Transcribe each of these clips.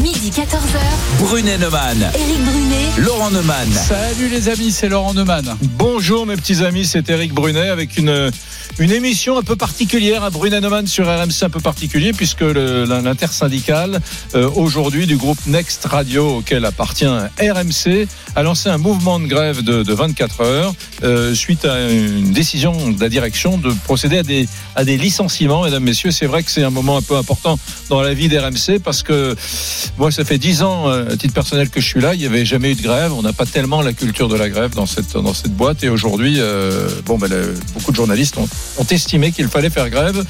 midi 14h. Brunet Neumann. Éric Brunet. Laurent Neumann. Salut les amis, c'est Laurent Neumann. Bonjour mes petits amis, c'est Eric Brunet avec une, une émission un peu particulière à Brunet Neumann sur RMC un peu particulier puisque l'intersyndicale euh, aujourd'hui du groupe Next Radio auquel appartient RMC a lancé un mouvement de grève de, de 24 heures euh, suite à une décision de la direction de procéder à des, à des licenciements mesdames, messieurs. C'est vrai que c'est un moment un peu important dans la vie d'RMC parce que moi ça fait 10 ans euh, à titre personnel que je suis là, il n'y avait jamais eu de grève, on n'a pas tellement la culture de la grève dans cette, boîte et aujourd'hui euh, ben, beaucoup de journalistes ont estimé qu'il fallait faire grève.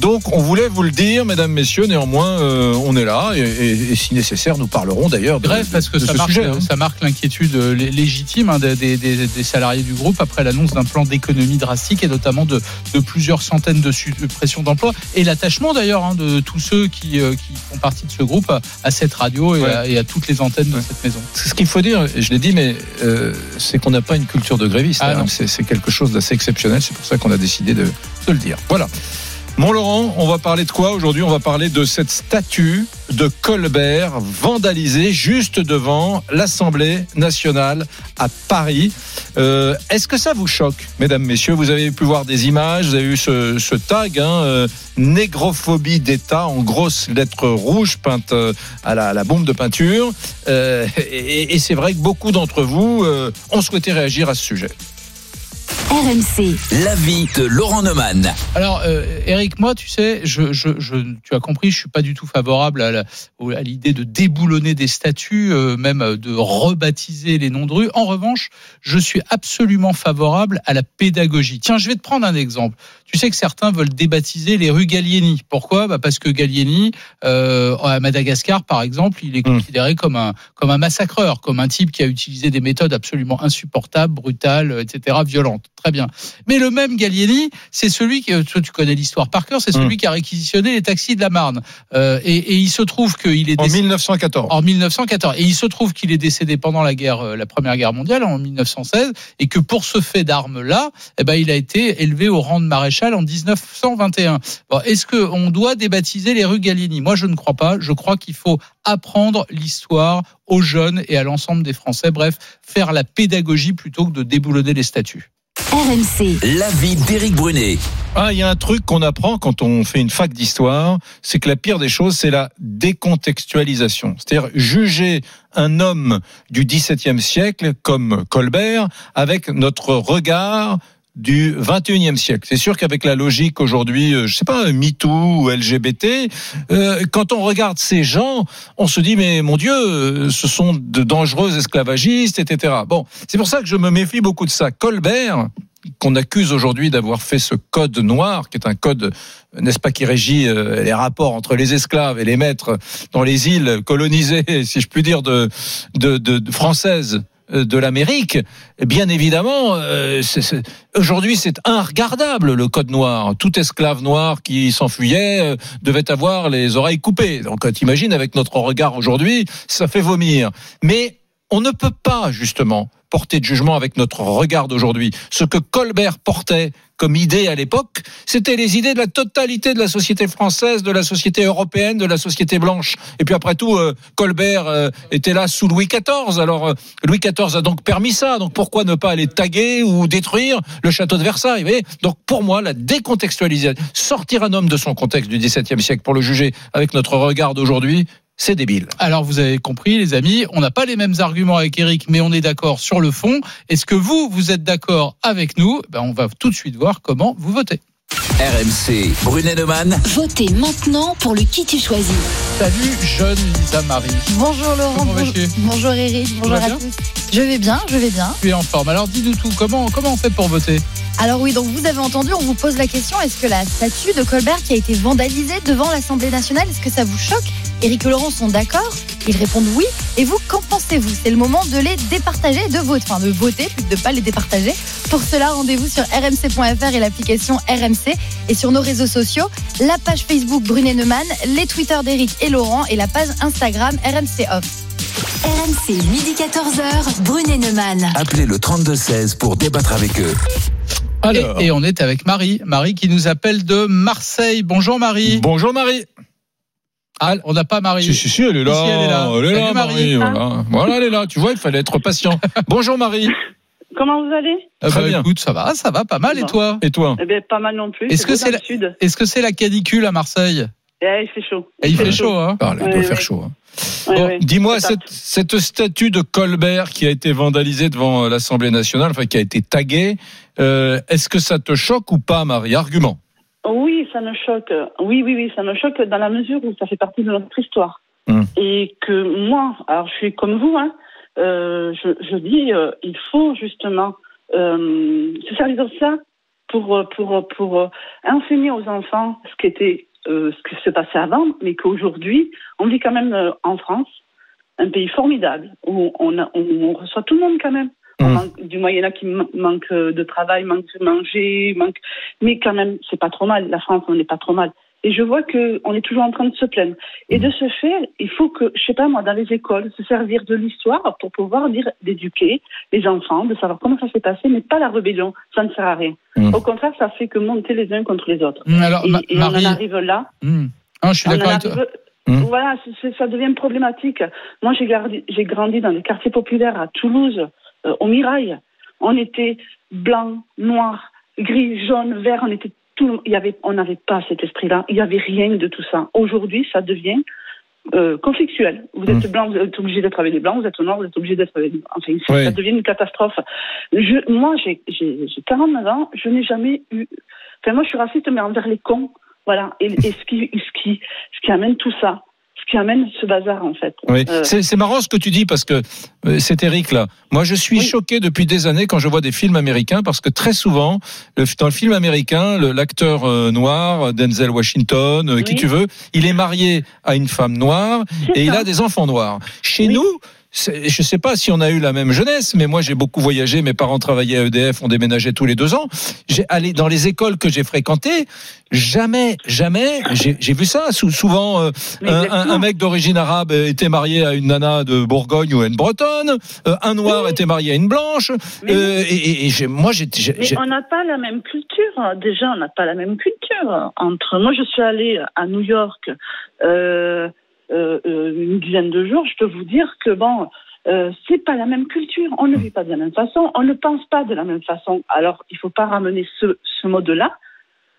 Donc on voulait vous le dire, mesdames, messieurs, néanmoins euh, on est là et, et, et, si nécessaire nous parlerons d'ailleurs de, Bref, parce que de ça, ce marque, sujet. hein. ça marque l'inquiétude euh, lé- légitime hein, des, des- des- des salariés du groupe après l'annonce d'un plan d'économie drastique et notamment de, de plusieurs centaines de suppressions d'emplois et l'attachement d'ailleurs hein, de tous ceux qui, euh, qui font partie de ce groupe à, à cette radio et, Ouais. à, et à toutes les antennes de cette maison. Ce qu'il faut dire, et je l'ai dit, mais euh, c'est qu'on n'a pas une culture de gréviste. Ah, c'est c'est quelque chose d'assez exceptionnel. C'est pour ça qu'on a décidé de, de le dire. Voilà. Mon Laurent, on va parler de quoi aujourd'hui? On va parler de cette statue de Colbert vandalisée juste devant l'Assemblée nationale à Paris. Euh, Est-ce que ça vous choque, mesdames, messieurs? Vous avez pu voir des images, vous avez eu ce, tag, hein, euh, négrophobie d'État en grosses lettres rouges peintes euh, à la, bombe de peinture. Euh, et et c'est vrai que beaucoup d'entre vous ont souhaité réagir à ce sujet. RMC. L'avis de Laurent Neumann. Alors, euh, Eric, moi, tu sais, je, je, je, tu as compris, je suis pas du tout favorable à, la- au- à l'idée de déboulonner des statues, euh, même euh, de rebaptiser les noms de rues. En revanche, je suis absolument favorable à la pédagogie. Tiens, je vais te prendre un exemple. Tu sais que certains veulent débaptiser les rues Gallieni. Pourquoi? Bah Parce que Gallieni, euh, à Madagascar, par exemple, il est Mm. considéré comme un, comme un massacreur, comme un type qui a utilisé des méthodes absolument insupportables, brutales, etc., violentes. Très bien. Mais le même Gallieni, c'est celui qui, toi, tu connais l'histoire par cœur, c'est celui qui a réquisitionné les taxis de la Marne. Euh, et, et il se trouve qu'il est En décédé 1914. en 1914. Et il se trouve qu'il est décédé pendant la guerre, euh, la première guerre mondiale en 1916, et que pour ce fait d'armes-là, eh ben, il a été élevé au rang de maréchal en 1921. Bon, Est-ce qu'on doit débaptiser les rues Gallieni? Moi, je ne crois pas. Je crois qu'il faut apprendre l'histoire aux jeunes et à l'ensemble des Français. Bref, faire la pédagogie plutôt que de déboulonner les statuts. RMC. L'avis d'Éric Brunet. Ah, il y a un truc qu'on apprend quand on fait une fac d'histoire, c'est que la pire des choses, c'est la décontextualisation. C'est-à-dire juger un homme du XVIIe siècle comme Colbert avec notre regard du 21e siècle. C'est sûr qu'avec la logique aujourd'hui, euh, je sais pas, MeToo ou LGBT, euh, quand on regarde ces gens, on se dit mais mon Dieu, euh, ce sont de dangereux esclavagistes, etc. Bon, c'est pour ça que je me méfie beaucoup de ça. Colbert, qu'on accuse aujourd'hui d'avoir fait ce code noir, qui est un code, n'est-ce pas, qui régit euh, les rapports entre les esclaves et les maîtres dans les îles colonisées, si je puis dire, de, de, de, de françaises euh, de l'Amérique, bien évidemment, euh, aujourd'hui c'est inregardable le code noir. Tout esclave noir qui s'enfuyait euh, devait avoir les oreilles coupées. Donc euh, t'imagines avec notre regard aujourd'hui, ça fait vomir. Mais on ne peut pas justement porter de jugement avec notre regard d'aujourd'hui. Ce que Colbert portait comme idée à l'époque, c'était les idées de la totalité de la société française, de la société européenne, de la société blanche. Et puis après tout, euh, Colbert euh, était là sous Louis XIV. Alors euh, Louis XIV a donc permis ça. Donc pourquoi ne pas aller taguer ou détruire le château de Versailles vous voyez? Donc pour moi, la décontextualisation, sortir un homme de son contexte du XVIIe siècle pour le juger avec notre regard d'aujourd'hui, c'est débile. Alors vous avez compris les amis, on n'a pas les mêmes arguments avec Eric, mais on est d'accord sur le fond. Est-ce que vous, vous êtes d'accord avec nous? Ben, On va tout de suite voir comment vous votez. RMC, Brunet Neumann. Votez maintenant pour le qui tu choisis. Salut jeune Lisa Marie. Bonjour Laurent, Comment bonjour, vas-tu? bonjour Eric, bonjour à tous. Je vais bien, je vais bien. Tu es en forme. Alors dis-nous tout, comment, comment on fait pour voter? Alors oui, donc vous avez entendu, on vous pose la question, est-ce que la statue de Colbert qui a été vandalisée devant l'Assemblée nationale, est-ce que ça vous choque? Éric et Laurent sont d'accord Ils répondent oui. Et vous, qu'en pensez-vous? C'est le moment de les départager, de voter, enfin de voter, plus que de pas les départager. Pour cela, rendez-vous sur rmc.fr et l'application RMC et sur nos réseaux sociaux, la page Facebook Brunet Neumann, les Twitter d'Éric et Laurent et la page Instagram RMC Off. RMC, midi 14h, Brunet Neumann. Appelez le 3216 pour débattre avec eux. Alors, et, et on est avec Marie. Marie qui nous appelle de Marseille. Bonjour Marie. bonjour Marie. Ah, on n'a pas Marie. Si, si, si, elle est là. Si, elle est là. Elle est là. Marie. Voilà. Voilà, elle est là. Tu vois, il fallait être patient. Bonjour, Marie. Comment vous allez Ah Très bah, bien. écoute, ça va, ça va pas mal. Et toi Et toi Eh bien, pas mal non plus. Est-ce que c'est la- Est-ce que c'est la canicule à Marseille Eh, Il fait chaud. Et Il fait chaud, hein Ah, là, Il doit faire chaud. hein. Bon. Dis-moi, cette, cette statue de Colbert qui a été vandalisée devant euh, l'Assemblée nationale, enfin qui a été taguée, euh, est-ce que ça te choque ou pas, Marie? Argument. Oui, ça me choque. Oui, oui, oui, ça me choque dans la mesure où ça fait partie de notre histoire. Hum. Et que moi, alors je suis comme vous, hein, euh, je, je dis, euh, il faut justement euh, se servir de ça pour, euh, pour, pour euh, enseigner aux enfants ce qui était, euh, ce qui se passait avant, mais qu'aujourd'hui, on vit quand même euh, en France, un pays formidable où on, a- on, on reçoit tout le monde quand même. On manque- du moins, il y en a qui man- manquent de travail, manquent de manger, manquent mais quand même, c'est pas trop mal. La France, on n'est pas trop mal. Et je vois que on est toujours en train de se plaindre. Et de ce fait, il faut que, je sais pas moi, dans les écoles, se servir de l'histoire pour pouvoir dire, d'éduquer les enfants, de savoir comment ça s'est passé, mais pas la rébellion. Ça ne sert à rien. Mm. Au contraire, ça fait que monter les uns contre les autres. Alors, Et, Ma- et on en arrive là. hum. Ah, je suis d'accord avec toi. Mm. Voilà, ça devient problématique. Moi, j'ai grandi, dans les quartiers populaires à Toulouse, euh, au Mirail. On était blanc, noir, gris, jaune, vert. On était tout. Il y avait, on n'avait pas cet esprit-là. Il n'y avait rien de tout ça. Aujourd'hui, ça devient euh, conflictuel. Vous êtes blanc, vous êtes obligé d'être avec les blancs. Vous êtes noir, vous êtes obligé d'être avec. Enfin, ça devient une catastrophe. Je, moi, j'ai 49 ans. Je n'ai jamais eu. Enfin, moi, je suis raciste, mais envers les cons. Voilà. Et, et ce qui, ce qui, ce qui amène tout ça, ce qui amène ce bazar, en fait. Oui. Euh, C'est marrant ce que tu dis parce que euh, c'est Eric là. Moi, je suis Oui. choqué depuis des années quand je vois des films américains parce que très souvent, le, dans le film américain, l'acteur euh, noir, Denzel Washington, qui tu veux, il est marié à une femme noire et il a des enfants noirs. Chez nous, je sais pas si on a eu la même jeunesse, mais moi j'ai beaucoup voyagé. Mes parents travaillaient à EDF, on déménageait tous les deux ans. J'ai allé dans les écoles que j'ai fréquentées. Jamais, jamais, j'ai vu ça. Sou- souvent, euh, un, mec d'origine arabe était marié à une nana de Bourgogne ou à une Bretonne. euh, un noir Oui. était marié à une blanche. Mais- euh, et et- et j'ai- moi, j'ai. Mais on n'a pas la même culture. Déjà, on n'a pas la même culture. Entre moi, je suis allée à New York euh, une dizaine de jours. Je peux vous dire que bon, euh, c'est pas la même culture. On ne vit pas de la même façon. On ne pense pas de la même façon. Alors, il faut pas ramener ce, ce mode-là,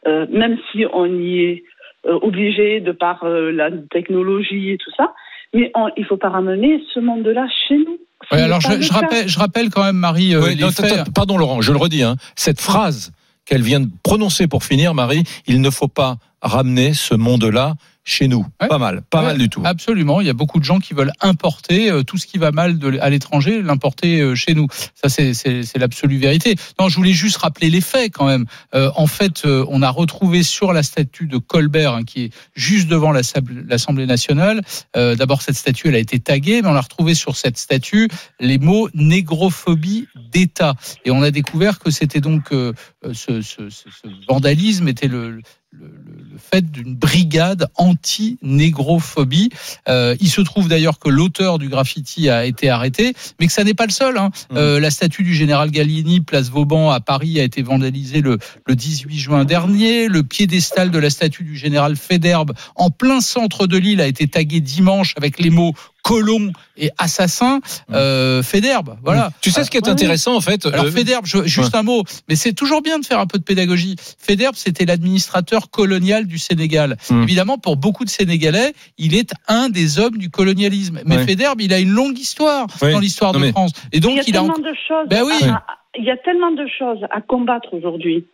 euh, même si on y est euh, obligé de par euh, la technologie et tout ça. Mais on, il faut pas ramener ce monde-là chez nous. Ouais, alors je, rappelle, je rappelle quand même Marie euh, Ouais, les non, faits. attends, pardon Laurent, je le redis. Hein, cette phrase qu'elle vient de prononcer pour finir, Marie, il ne faut pas ramener ce monde-là chez nous. Ouais. Pas mal, pas Ouais, mal du tout. Absolument, il y a beaucoup de gens qui veulent importer euh, tout ce qui va mal de, à l'étranger, l'importer euh, chez nous. Ça, c'est- l'absolue vérité. Non, je voulais juste rappeler les faits quand même. Euh, en fait, euh, on a retrouvé sur la statue de Colbert, hein, qui est juste devant l'Assemblée nationale, euh, d'abord cette statue, elle a été taguée, mais on a retrouvé sur cette statue les mots négrophobie d'État. Et on a découvert que c'était donc ce, ce- ce- ce vandalisme était le, le, le- le fait d'une brigade anti-négrophobie. Euh, il se trouve d'ailleurs que l'auteur du graffiti a été arrêté, mais que ça n'est pas le seul. hein. Mhm. Euh, la statue du général Gallieni, place Vauban à Paris, a été vandalisée le, le 18 juin dernier. Le piédestal de la statue du général Féderbe, en plein centre de l'île, a été tagué dimanche avec les mots colon et assassin. Euh, Féderbe, voilà. Tu sais ce qui est Ouais. intéressant en fait Alors euh, Féderbe, je- juste un mot, mais c'est toujours bien de faire un peu de pédagogie. Féderbe, c'était l'administrateur colonial du Sénégal. Hmm. Évidemment, pour beaucoup de Sénégalais, il est un des hommes du colonialisme. Mais Ouais. Féderbe, il a une longue histoire Ouais. dans l'histoire de mais- France. Et il y donc, a il a tellement en- de choses. Ben oui. à- il y a tellement de choses à combattre aujourd'hui.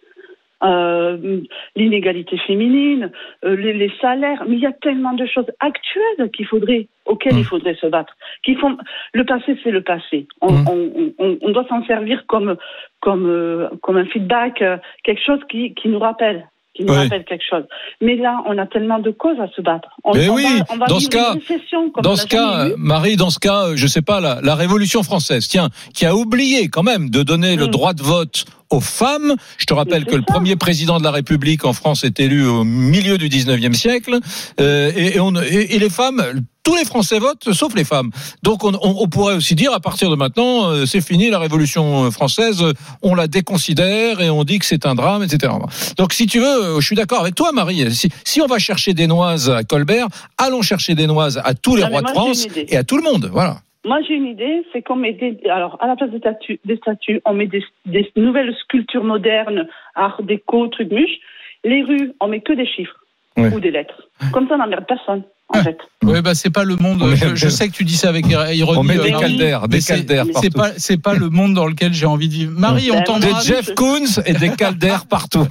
Euh, l'inégalité féminine, euh, les, les salaires, mais il y a tellement de choses actuelles qu'il faudrait, auxquelles Mm. il faudrait se battre. Qui font, le passé, c'est le passé. On, Mm. on, on, on doit s'en servir comme, comme, euh, comme un feedback, euh, quelque chose qui, qui nous rappelle. Qui nous rappelle quelque chose. Mais là, on a tellement de causes à se battre. On, Mais on oui, va, on va dans vivre ce cas- une récession comme Dans ce cas, Marie, dans ce cas, euh, je sais pas, la, la Révolution française, tiens, qui a oublié quand même de donner le Mm. droit de vote aux femmes. Je te rappelle que le premier président de la République en France est élu au milieu du 19e siècle. Euh, et, et on, et, et les femmes, tous les Français votent, sauf les femmes. Donc on, on- on pourrait aussi dire à partir de maintenant, euh, c'est fini la Révolution française, euh, on la déconsidère et on dit que c'est un drame, etc. Donc si tu veux, euh, je suis d'accord avec toi, Marie. Si, si on va chercher des noises à Colbert, allons chercher des noises à tous les Non, rois de moi, France et à tout le monde. Voilà. Moi, j'ai une idée, c'est qu'on met des, alors, à la place des statues, des statues on met des, des nouvelles sculptures modernes, art déco, trucs muches. Les rues, on met que des chiffres ou des lettres. Comme ça, on n'emmerde personne, en Ah. fait. Ouais, bah c'est pas le monde. Je, je sais que tu dis ça avec ironie. On met des caldaires, des caldaires C'est pas, c'est pas le monde dans lequel j'ai envie de vivre. Marie, on Des Des t'embrasse. Jeff Koons et des caldaires partout.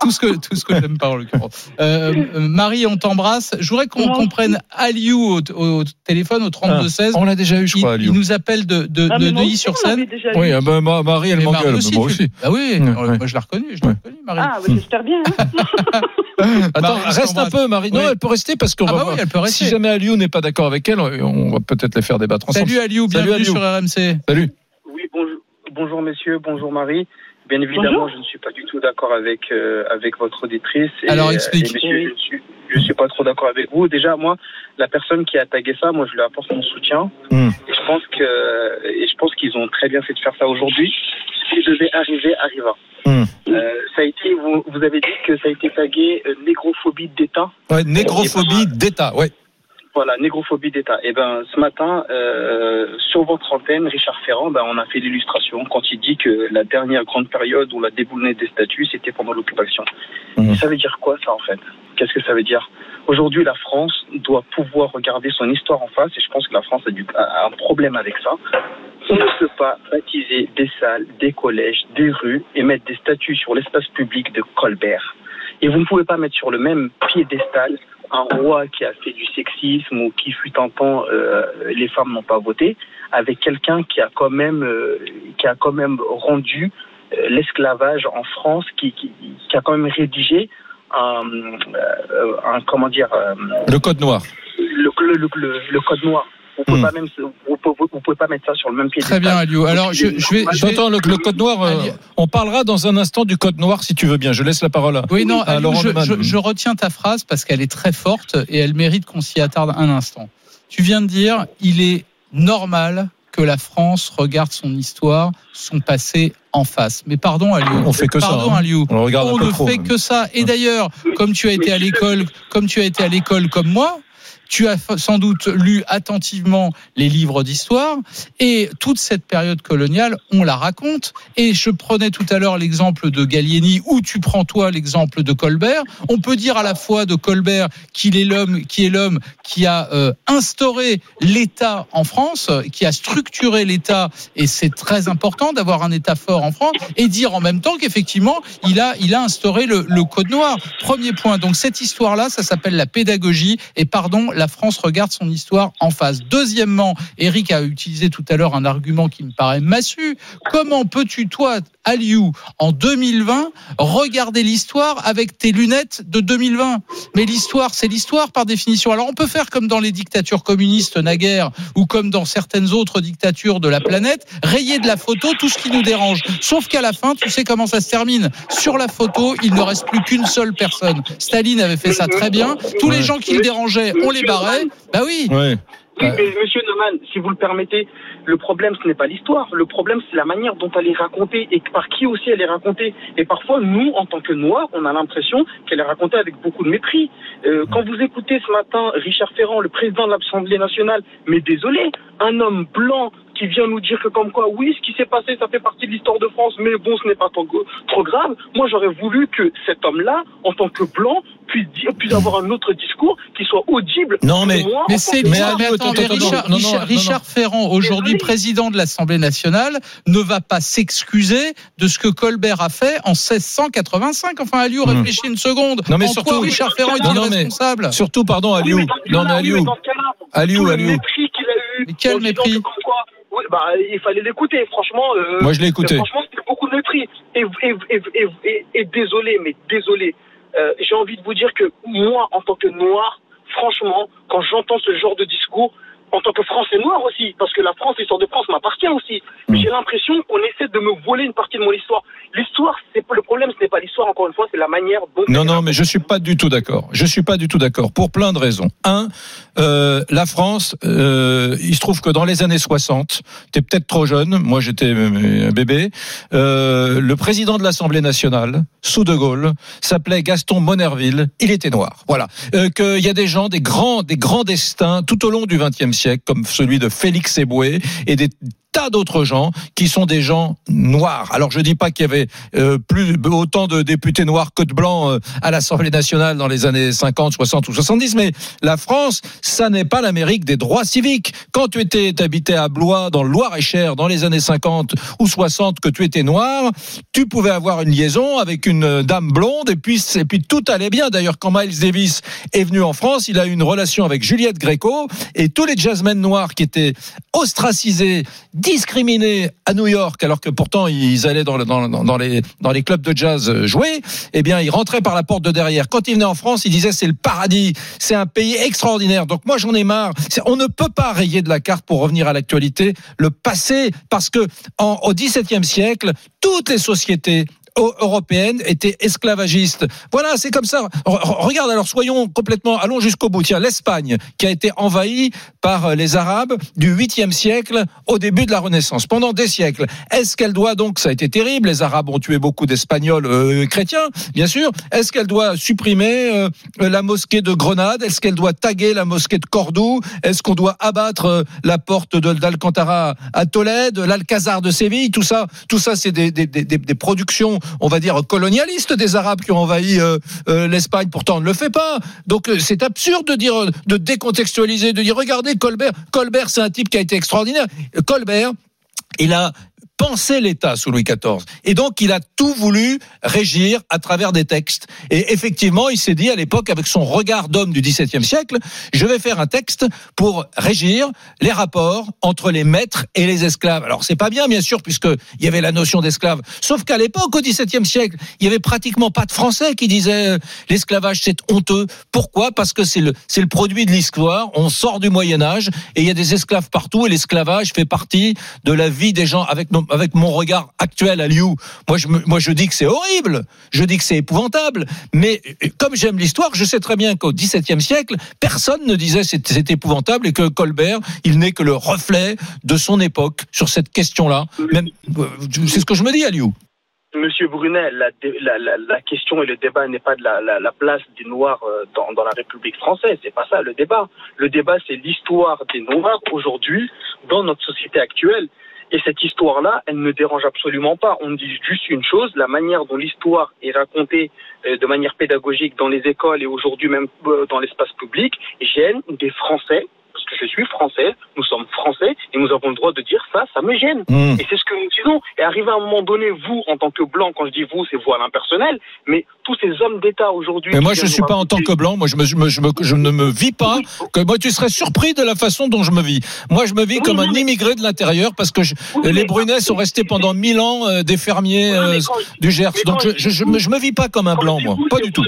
tout ce que tout ce que j'aime pas en l'occurrence. Euh, Marie, on t'embrasse. Je voudrais qu'on Moi qu'on aussi. prenne Aliou au, au téléphone au 32 16. On l'a déjà eu, je Il, crois, à il nous appelle de, de, Ah, de aussi, on l'avait déjà Oui, ah ben, ma- Marie, elle m'engueule, moi aussi. Ah oui, moi je l'ai reconnue, je l'ai Ouais. reconnue, Marie. Ah, bah, j'espère bien. hein. Attends, reste un peu, Marie. Non, Oui. elle peut rester parce qu'on Ah va bah voir. oui, elle peut rester. Si jamais Aliou n'est pas d'accord avec elle, on va peut-être les faire débattre ensemble. Salut Aliou, Salut, bienvenue Aliou. sur RMC. Salut. Oui, bonjour, bonjour messieurs, bonjour Marie. Bien évidemment, Bonjour. je ne suis pas du tout d'accord avec euh, avec votre auditrice. Et, Alors, euh, explique. et messieurs, je ne suis, je suis pas trop d'accord avec vous. Déjà, moi, la personne qui a tagué ça, moi, je lui apporte mon soutien. Hmm. Et je pense que et je pense qu'ils ont très bien fait de faire ça aujourd'hui. Ce qui devait arriver arriva. Hmm. Euh, ça a été, vous, vous avez dit que ça a été tagué euh, négrophobie d'État. Ouais, négrophobie d'État, ouais. Voilà, négrophobie d'État. Et ben, ce matin, euh, sur votre antenne, Richard Ferrand, ben, on a fait l'illustration quand il dit que la dernière grande période où la déboulonnée des statuts, c'était pendant l'occupation. Et Ça veut dire quoi, ça, en fait? Qu'est-ce que ça veut dire? Aujourd'hui, la France doit pouvoir regarder son histoire en face, et je pense que la France a, du, a un problème avec ça. On ne peut pas baptiser des salles, des collèges, des rues et mettre des statues sur l'espace public de Colbert. Et vous ne pouvez pas mettre sur le même piédestal un roi qui a fait du sexisme ou qui fut un temps euh, les femmes n'ont pas voté avec quelqu'un qui a quand même euh, qui a quand même rendu euh, l'esclavage en France qui, qui, qui a quand même rédigé un, euh, un comment dire euh, Le code noir. le, le, le, le- le code noir vous pouvez Hmm. pas même vous pouvez, vous pouvez pas mettre ça sur le même pied Très bien Aliou. Alors je, je vais, je vais- Attends, le, le code noir, euh, on parlera dans un instant du code noir si tu veux bien. Je laisse la parole à, Oui, non, à Aliou, Laurent je, Neumann. je- je retiens ta phrase parce qu'elle est très forte et elle mérite qu'on s'y attarde un instant. Tu viens de dire, il est normal que la France regarde son histoire, son passé en face. Mais pardon, Aliou. On fait que ça, Pardon, hein. Aliou. On regarde On un peu ne trop. fait même. que ça. Et d'ailleurs, comme tu as été à l'école, comme tu as été à l'école comme moi, tu as sans doute lu attentivement les livres d'histoire et toute cette période coloniale, on la raconte. Et je prenais tout à l'heure l'exemple de Gallieni ou tu prends toi l'exemple de Colbert. On peut dire à la fois de Colbert qu'il est l'homme, qui est l'homme qui a euh, instauré l'État en France, qui a structuré l'État et c'est très important d'avoir un État fort en France et dire en même temps qu'effectivement il a il a instauré le, le code noir. Premier point. Donc cette histoire là, ça s'appelle la pédagogie et pardon, France regarde son histoire en face. Deuxièmement, Eric a utilisé tout à l'heure un argument qui me paraît massu. Comment peux-tu toi, Aliou, en 2020, regarder l'histoire avec tes lunettes de 2020 Mais l'histoire, c'est l'histoire par définition. Alors on peut faire comme dans les dictatures communistes naguère ou comme dans certaines autres dictatures de la planète, rayer de la photo tout ce qui nous dérange. Sauf qu'à la fin, tu sais comment ça se termine. Sur la photo, il ne reste plus qu'une seule personne. Staline avait fait ça très bien. Tous les gens qui le dérangeaient, on les Bah oui. Ouais. Oui, mais monsieur Neumann, si vous le permettez, le problème, ce n'est pas l'histoire. Le problème, c'est la manière dont elle est racontée et par qui aussi elle est racontée. Et parfois, nous, en tant que Noirs, on a l'impression qu'elle est racontée avec beaucoup de mépris. Euh, quand vous écoutez ce matin Richard Ferrand, le président de l'Assemblée nationale, mais désolé, un homme blanc qui vient nous dire que comme quoi, oui, ce qui s'est passé, ça fait partie de l'histoire de France, mais bon, ce n'est pas trop, trop grave. Moi, j'aurais voulu que cet homme-là, en tant que blanc, puisse, dire, puisse avoir un autre discours qui soit audible. Non, mais- pour moi, Mais c'est mais attends, mais Richard, non, non, Richard- non, Richard Ferrand, aujourd'hui président de l'Assemblée nationale, ne va pas s'excuser de ce que Colbert a fait en 1685. Enfin, Aliou, Hmm. réfléchis une seconde. Non, mais en surtout- quoi Richard Ferrand mais- responsable Surtout, pardon, Oui, Aliou. mais dans ce Non, mais Aliou. Aliou, Aliou. mépris qu'il a eu. Mais quel mépris oui, bah, il fallait l'écouter, franchement. euh, Moi, je l'ai écouté. Franchement, c'était beaucoup de mépris. Et, et, et, et, et- et désolé, mais désolé. Euh, J'ai envie de vous dire que moi, en tant que noir, franchement, quand j'entends ce genre de discours, en tant que Français noir aussi, parce que la France, l'histoire de France m'appartient aussi. Mais Mm. j'ai l'impression qu'on essaie de me voler une partie de mon histoire. L'histoire, c'est le problème, ce n'est pas l'histoire, encore une fois, c'est la manière dont. Non, non, mais je suis pas du tout d'accord. Je suis pas du tout d'accord pour plein de raisons. Un, euh, la France, euh, il se trouve que dans les années 60, t'es peut-être trop jeune. Moi, j'étais euh, un bébé. Euh, le président de l'Assemblée nationale, sous De Gaulle, s'appelait Gaston Monerville. Il était noir. Voilà. Euh, Qu'il y a des gens, des grands, des grands destins tout au long du XXe siècle, comme celui de Félix Eboué et des tas d'autres gens qui sont des gens noirs. Alors je dis pas qu'il y avait euh, plus autant de députés noirs que de blancs euh, à l'Assemblée nationale dans les années 50, 60 ou 70, mais la France, ça n'est pas l'Amérique des droits civiques. Quand tu étais habité à Blois dans le Loir-et-Cher dans les années 50 ou 60 que tu étais noir, tu pouvais avoir une liaison avec une dame blonde et puis et puis tout allait bien. D'ailleurs quand Miles Davis est venu en France, il a eu une relation avec Juliette Gréco et tous les jazzmen noirs qui étaient ostracisés discriminés à New York, alors que pourtant ils allaient dans, le- dans, dans les, dans les clubs de jazz euh, jouer, eh bien ils rentraient par la porte de derrière. Quand ils venaient en France, ils disaient c'est le paradis, c'est un pays extraordinaire. Donc moi j'en ai marre. On ne peut pas rayer de la carte pour revenir à l'actualité le passé, parce que au XVIIe siècle, toutes les sociétés eu- européennes étaient esclavagistes. Voilà, c'est comme ça. Re- re- Regarde, alors soyons complètement, allons jusqu'au bout. Tiens, l'Espagne, qui a été envahie par euh, les Arabes du 8e siècle au début de la Renaissance, pendant des siècles. Est-ce qu'elle doit donc, ça a été terrible, les Arabes ont tué beaucoup d'Espagnols euh, chrétiens, bien sûr. Est-ce qu'elle doit supprimer euh, la mosquée de Grenade? Est-ce qu'elle doit taguer la mosquée de Cordoue? Est-ce qu'on doit abattre la porte d'Alcantara à Tolède, l'Alcazar de Séville? Tout ça, tout ça, c'est des, des, des, des productions, on va dire colonialistes des Arabes qui ont envahi euh, euh, l'Espagne. Pourtant, on ne le fait pas. Donc euh, c'est absurde de dire, de décontextualiser, de dire regardez Colbert. Colbert, c'est un type qui a été extraordinaire. Colbert, il a pensé l'État sous Louis XIV. Et donc, il a tout voulu régir à travers des textes. Et effectivement, il s'est dit à l'époque, avec son regard d'homme du XVIIe siècle, je vais faire un texte pour régir les rapports entre les maîtres et les esclaves. Alors, c'est pas bien, bien sûr, puisqu'il y avait la notion d'esclave. Sauf qu'à l'époque, au XVIIe siècle, il y avait pratiquement pas de Français qui disaient euh, l'esclavage, c'est honteux. Pourquoi? Parce que c'est le, c'est le produit de l'histoire. On sort du Moyen-Âge et il y a des esclaves partout et l'esclavage fait partie de la vie des gens avec, nos- avec mon regard actuel à Liu. Moi, je, dis que c'est horrible. Je dis que c'est épouvantable. Mais comme j'aime l'histoire, je sais très bien qu'au XVIIe siècle, personne ne disait c'est, c'est épouvantable et que Colbert, il n'est que le reflet de son époque sur cette question-là. Euh, c'est ce que je me dis à Liu. Monsieur Brunet, la, question et le débat n'est pas de la place des Noirs euh, dans, dans la République française. C'est pas ça le débat. Le débat, c'est l'histoire des Noirs aujourd'hui dans notre société actuelle. Et cette histoire-là, elle ne dérange absolument pas. On dit juste une chose, la manière dont l'histoire est racontée euh, de manière pédagogique dans les écoles et aujourd'hui même euh, dans l'espace public gêne des Français, parce que je suis français, nous sommes français, et nous avons le droit de dire ça, ça me gêne. Mmh. Et c'est ce que nous disons. Et arrivé à un moment donné, vous, en tant que blanc, quand je dis vous, c'est vous à l'impersonnel, mais tous ces hommes d'État aujourd'hui. Mais moi, je viennent suis pas en tant que blanc. Moi, je, me, je, me, je, me- je ne me vis pas. Que moi, tu serais surpris de la façon dont je me vis. Moi, je me vis Oui, comme un immigré de l'intérieur parce que je- Oui, les Brunets sont restés pendant mille ans euh, des fermiers euh, du Gers. Donc, je, je, je me, vis pas comme un blanc, moi. vous, Pas du tout.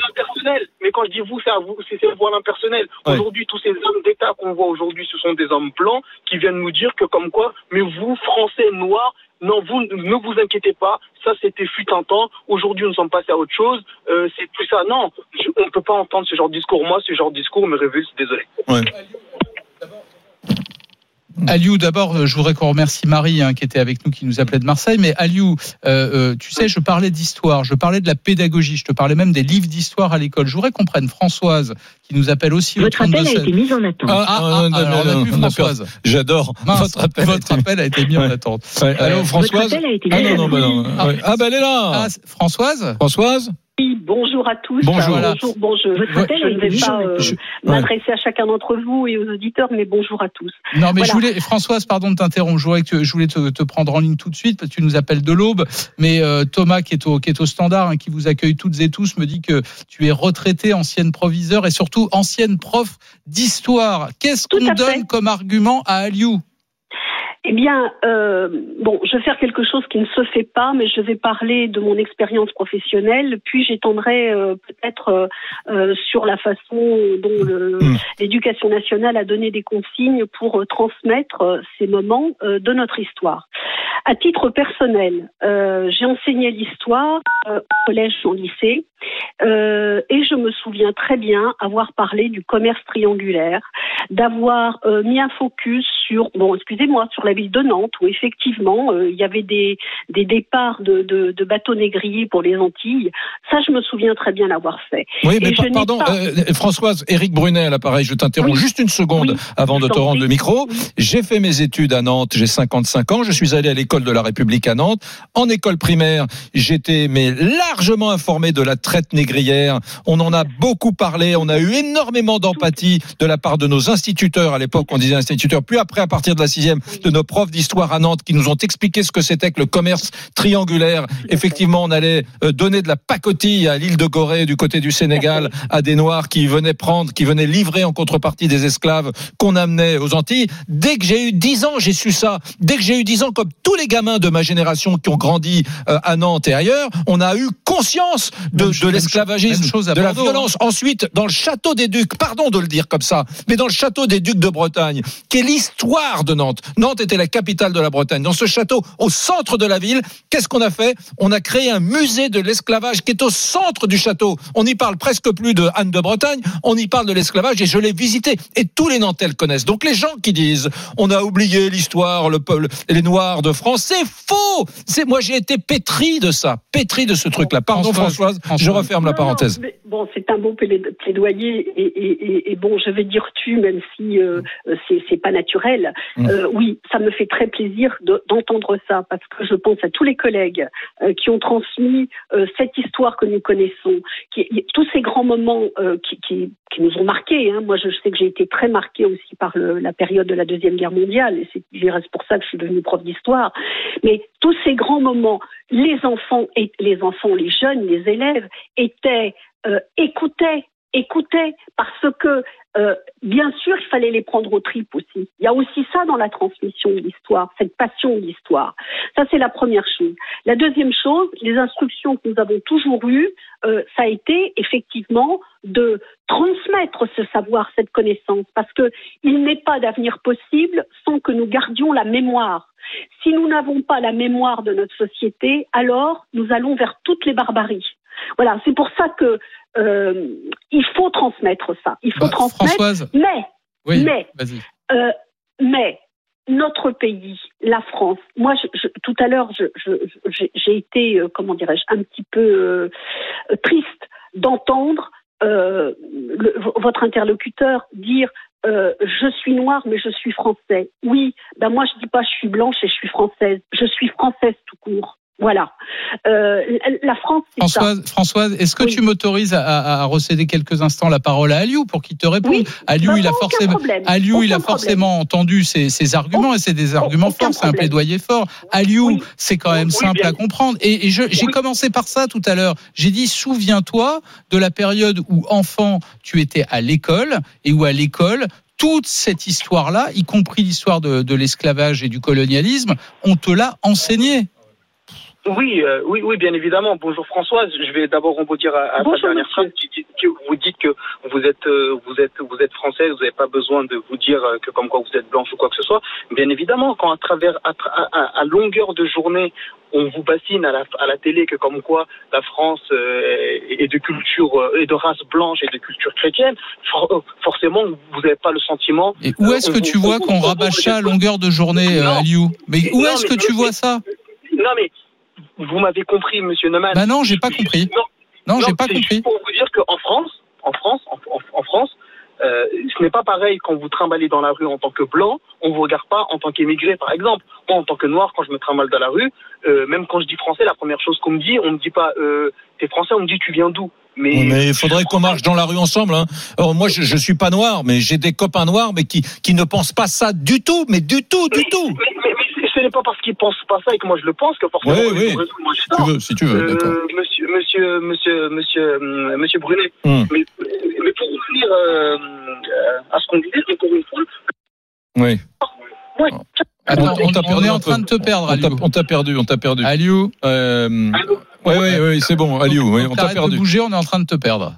Mais quand je dis vous, c'est à vous, c'est à l'impersonnel. Ouais. Aujourd'hui, tous ces hommes d'État qu'on voit aujourd'hui, ce sont des hommes blancs qui viennent nous dire que comme quoi, mais vous, Français noirs, non, vous ne vous inquiétez pas, ça c'était fut un temps, aujourd'hui nous sommes passés à autre chose, euh, c'est tout ça. Non, on ne peut pas entendre ce genre de discours. Moi, ce genre de discours me révulse, désolé. Aliou, d'abord, euh, je voudrais qu'on remercie Marie hein, qui était avec nous, qui nous appelait de Marseille. Mais Aliou, euh, euh, tu sais, je parlais d'histoire, je parlais de la pédagogie, je te parlais même des livres d'histoire à l'école. Je voudrais qu'on prenne Françoise, qui nous appelle aussi Votre au 32 appel a été mis en attente. Ah, ah, ah, non, alors, on non, a non, plus Françoise. J'adore. Votre appel. votre appel a été mis en attente. Ouais. Allô, Françoise Votre appel a été Ah non, en non, bah non. Ah. Ouais. Ah, bah elle est là. Ah, Françoise Françoise Oui, bonjour à tous. Bonjour. bonjour, Je ne vais pas euh, m'adresser à chacun d'entre vous et aux auditeurs, mais bonjour à tous. Non, mais je voulais, Françoise, pardon de t'interrompre. Je voulais, que- je voulais te, te prendre en ligne tout de suite parce que tu nous appelles de l'aube. Mais euh, Thomas, qui est au, qui est au standard, hein, qui vous accueille toutes et tous, me dit que tu es retraité, ancienne proviseur et surtout ancienne prof d'histoire. Qu'est-ce qu'on fait. donne comme argument à Aliou? Eh bien, euh, bon, je vais faire quelque chose qui ne se fait pas, mais je vais parler de mon expérience professionnelle, puis j'étendrai euh, peut-être euh, euh, sur la façon dont le- Mm. l'éducation nationale a donné des consignes pour euh, transmettre euh, ces moments de notre histoire. À titre personnel, euh, j'ai enseigné l'histoire euh, au collège au lycée, euh, et je me souviens très bien avoir parlé du commerce triangulaire, d'avoir euh, mis un focus sur, bon, excusez-moi, sur la ville de Nantes, où effectivement euh, il y avait des, des départs de, de, de bateaux négriers pour les Antilles. Ça, je me souviens très bien l'avoir fait. Oui, mais par- pardon, pas- euh, Françoise, Éric Brunet à l'appareil, je t'interromps Oui. juste une seconde Oui, avant de te rendre le micro. J'ai fait mes études à Nantes, j'ai 55 ans, je suis allé à l'école de la République à Nantes. En école primaire, j'étais mais largement informé de la On en a beaucoup parlé, on a eu énormément d'empathie de la part de nos instituteurs à l'époque, on disait instituteurs, puis après à partir de la sixième, de nos profs d'histoire à Nantes qui nous ont expliqué ce que c'était que le commerce triangulaire. Effectivement, on allait euh, donner de la pacotille à l'île de Gorée du côté du Sénégal à des Noirs qui venaient prendre, qui venaient livrer en contrepartie des esclaves qu'on amenait aux Antilles. Dès que j'ai eu 10 ans, j'ai su ça. Dès que j'ai eu 10 ans, comme tous les gamins de ma génération qui ont grandi euh, à Nantes et ailleurs, on a eu conscience de, de l'esclavagisme, de la Bordeaux, violence. Ensuite, dans le château des Ducs, pardon de le dire comme ça, mais dans le château des Ducs de Bretagne, qui est l'histoire de Nantes. Nantes était la capitale de la Bretagne. Dans ce château, au centre de la ville, qu'est-ce qu'on a fait? On a créé un musée de l'esclavage qui est au centre du château. On n'y parle presque plus de Anne de Bretagne, on y parle de l'esclavage et je l'ai visité. Et tous les Nantais le connaissent. Donc les gens qui disent on a oublié l'histoire, le peuple, les Noirs de France, c'est faux. C'est moi j'ai été pétri de ça, pétri de ce truc-là. Pardon Françoise, Françoise, je referme la Non, non, parenthèse. bon, c'est un bon plaid- plaidoyer et, et, et, et bon, je vais dire tu, même si euh, euh, c'est pas naturel. Mm. Euh, oui, ça me fait très plaisir de- d'entendre ça parce que je pense à tous les collègues euh, qui ont transmis cette histoire que nous connaissons, qui, tous ces grands moments qui, qui, qui nous ont marqués. Hein. Moi, je sais que j'ai été très marquée aussi par le, la période de la deuxième guerre mondiale et c'est pour ça que je suis devenue prof d'histoire. Mais tous ces grands moments, les enfants les enfants, les jeunes, les élèves étaient euh, écoutaient, écoutaient parce que euh, bien sûr il fallait les prendre aux tripes aussi. Il y a aussi ça dans la transmission de l'histoire, cette passion de l'histoire. Ça c'est la première chose. La deuxième chose, les instructions que nous avons toujours eues, euh, ça a été effectivement de transmettre ce savoir, cette connaissance, parce que il n'est pas d'avenir possible sans que nous gardions la mémoire. Si nous n'avons pas la mémoire de notre société, alors nous allons vers toutes les barbaries. Voilà, c'est pour ça que euh, il faut transmettre ça. Il faut Bah, transmettre, Françoise, mais oui, mais- euh, mais notre pays, la France, moi, je, je- tout à l'heure, j'ai été, euh, comment dirais-je, un petit peu triste d'entendre euh, le- votre interlocuteur dire euh, je suis noire mais je suis français. Oui, ben moi je dis pas je suis blanche et je suis française. Je suis française tout court. Voilà. Euh, la- France, ça. Françoise, est-ce que Oui. tu m'autorises à, recéder quelques instants la parole à Aliou pour qu'il te réponde Oui. Aliou, il a forcément, problème. Aliou, il a Aucun problème. forcément entendu ces, ces arguments et c'est des arguments forts, c'est un plaidoyer fort. Aliou, Oui. c'est quand même simple bien. à comprendre. Et, j'ai commencé par ça tout à l'heure. J'ai dit, souviens-toi de la période où enfant, tu étais à l'école et où à l'école, toute cette histoire-là, y compris l'histoire de, de l'esclavage et du colonialisme, on te l'a enseigné. Oui, euh, oui, oui, bien évidemment. Bonjour Françoise. Je vais d'abord rebondir à, à Bonjour, ta dernière phrase qui vous dites que vous êtes, euh, vous êtes, vous êtes française. Vous n'avez pas besoin de vous dire euh, que comme quoi vous êtes blanche ou quoi que ce soit. Bien évidemment, quand à travers, à, tra- à- à longueur de journée, on vous bassine à la, à la télé que comme quoi la France euh, est de culture euh, est de race blanche et de culture chrétienne, for- euh, forcément vous n'avez pas le sentiment. Et où est-ce que tu vois on- qu'on on- rabâche à longueur de journée, euh. Aliou? Mais où est-ce que tu vois ça? Non mais vous m'avez compris, Monsieur Neumann. Bah non, j'ai pas compris. Non, Non, j'ai pas c'est juste compris. Pour vous dire qu'en France, en France, en, en- en France, euh, ce n'est pas pareil quand vous trimballez dans la rue en tant que blanc, on vous regarde pas en tant qu'émigré, par exemple. Moi, en tant que noir, quand je me trimballe dans la rue, euh, même quand je dis français, la première chose qu'on me dit, on me dit pas euh, t'es français, on me dit tu viens d'où? Mais, Oui, mais il faudrait qu'on marche dans la rue ensemble. Hein. Alors moi, je, je suis pas noir, mais j'ai des copains noirs, mais qui qui ne pensent pas ça du tout, mais du tout, du mais, tout. mais- n'est pas parce qu'ils pensent pas ça et que moi je le pense que forcément. Oui, oui. raison, moi, Si tu veux, si tu veux, Euh, d'accord. monsieur, monsieur, monsieur, monsieur, euh, monsieur Brunet. Hmm. Mais, mais pour revenir euh, à ce qu'on disait, encore une fois, Oui. Attends, on, t'a on est en train de te perdre, On t'a- Aliou. on t'a perdu, on t'a perdu. Aliou. Euh, oui, oui, oui, c'est bon, Aliou, oui, on t'a T'arrêtes de perdu. bouger, on est en train de te perdre.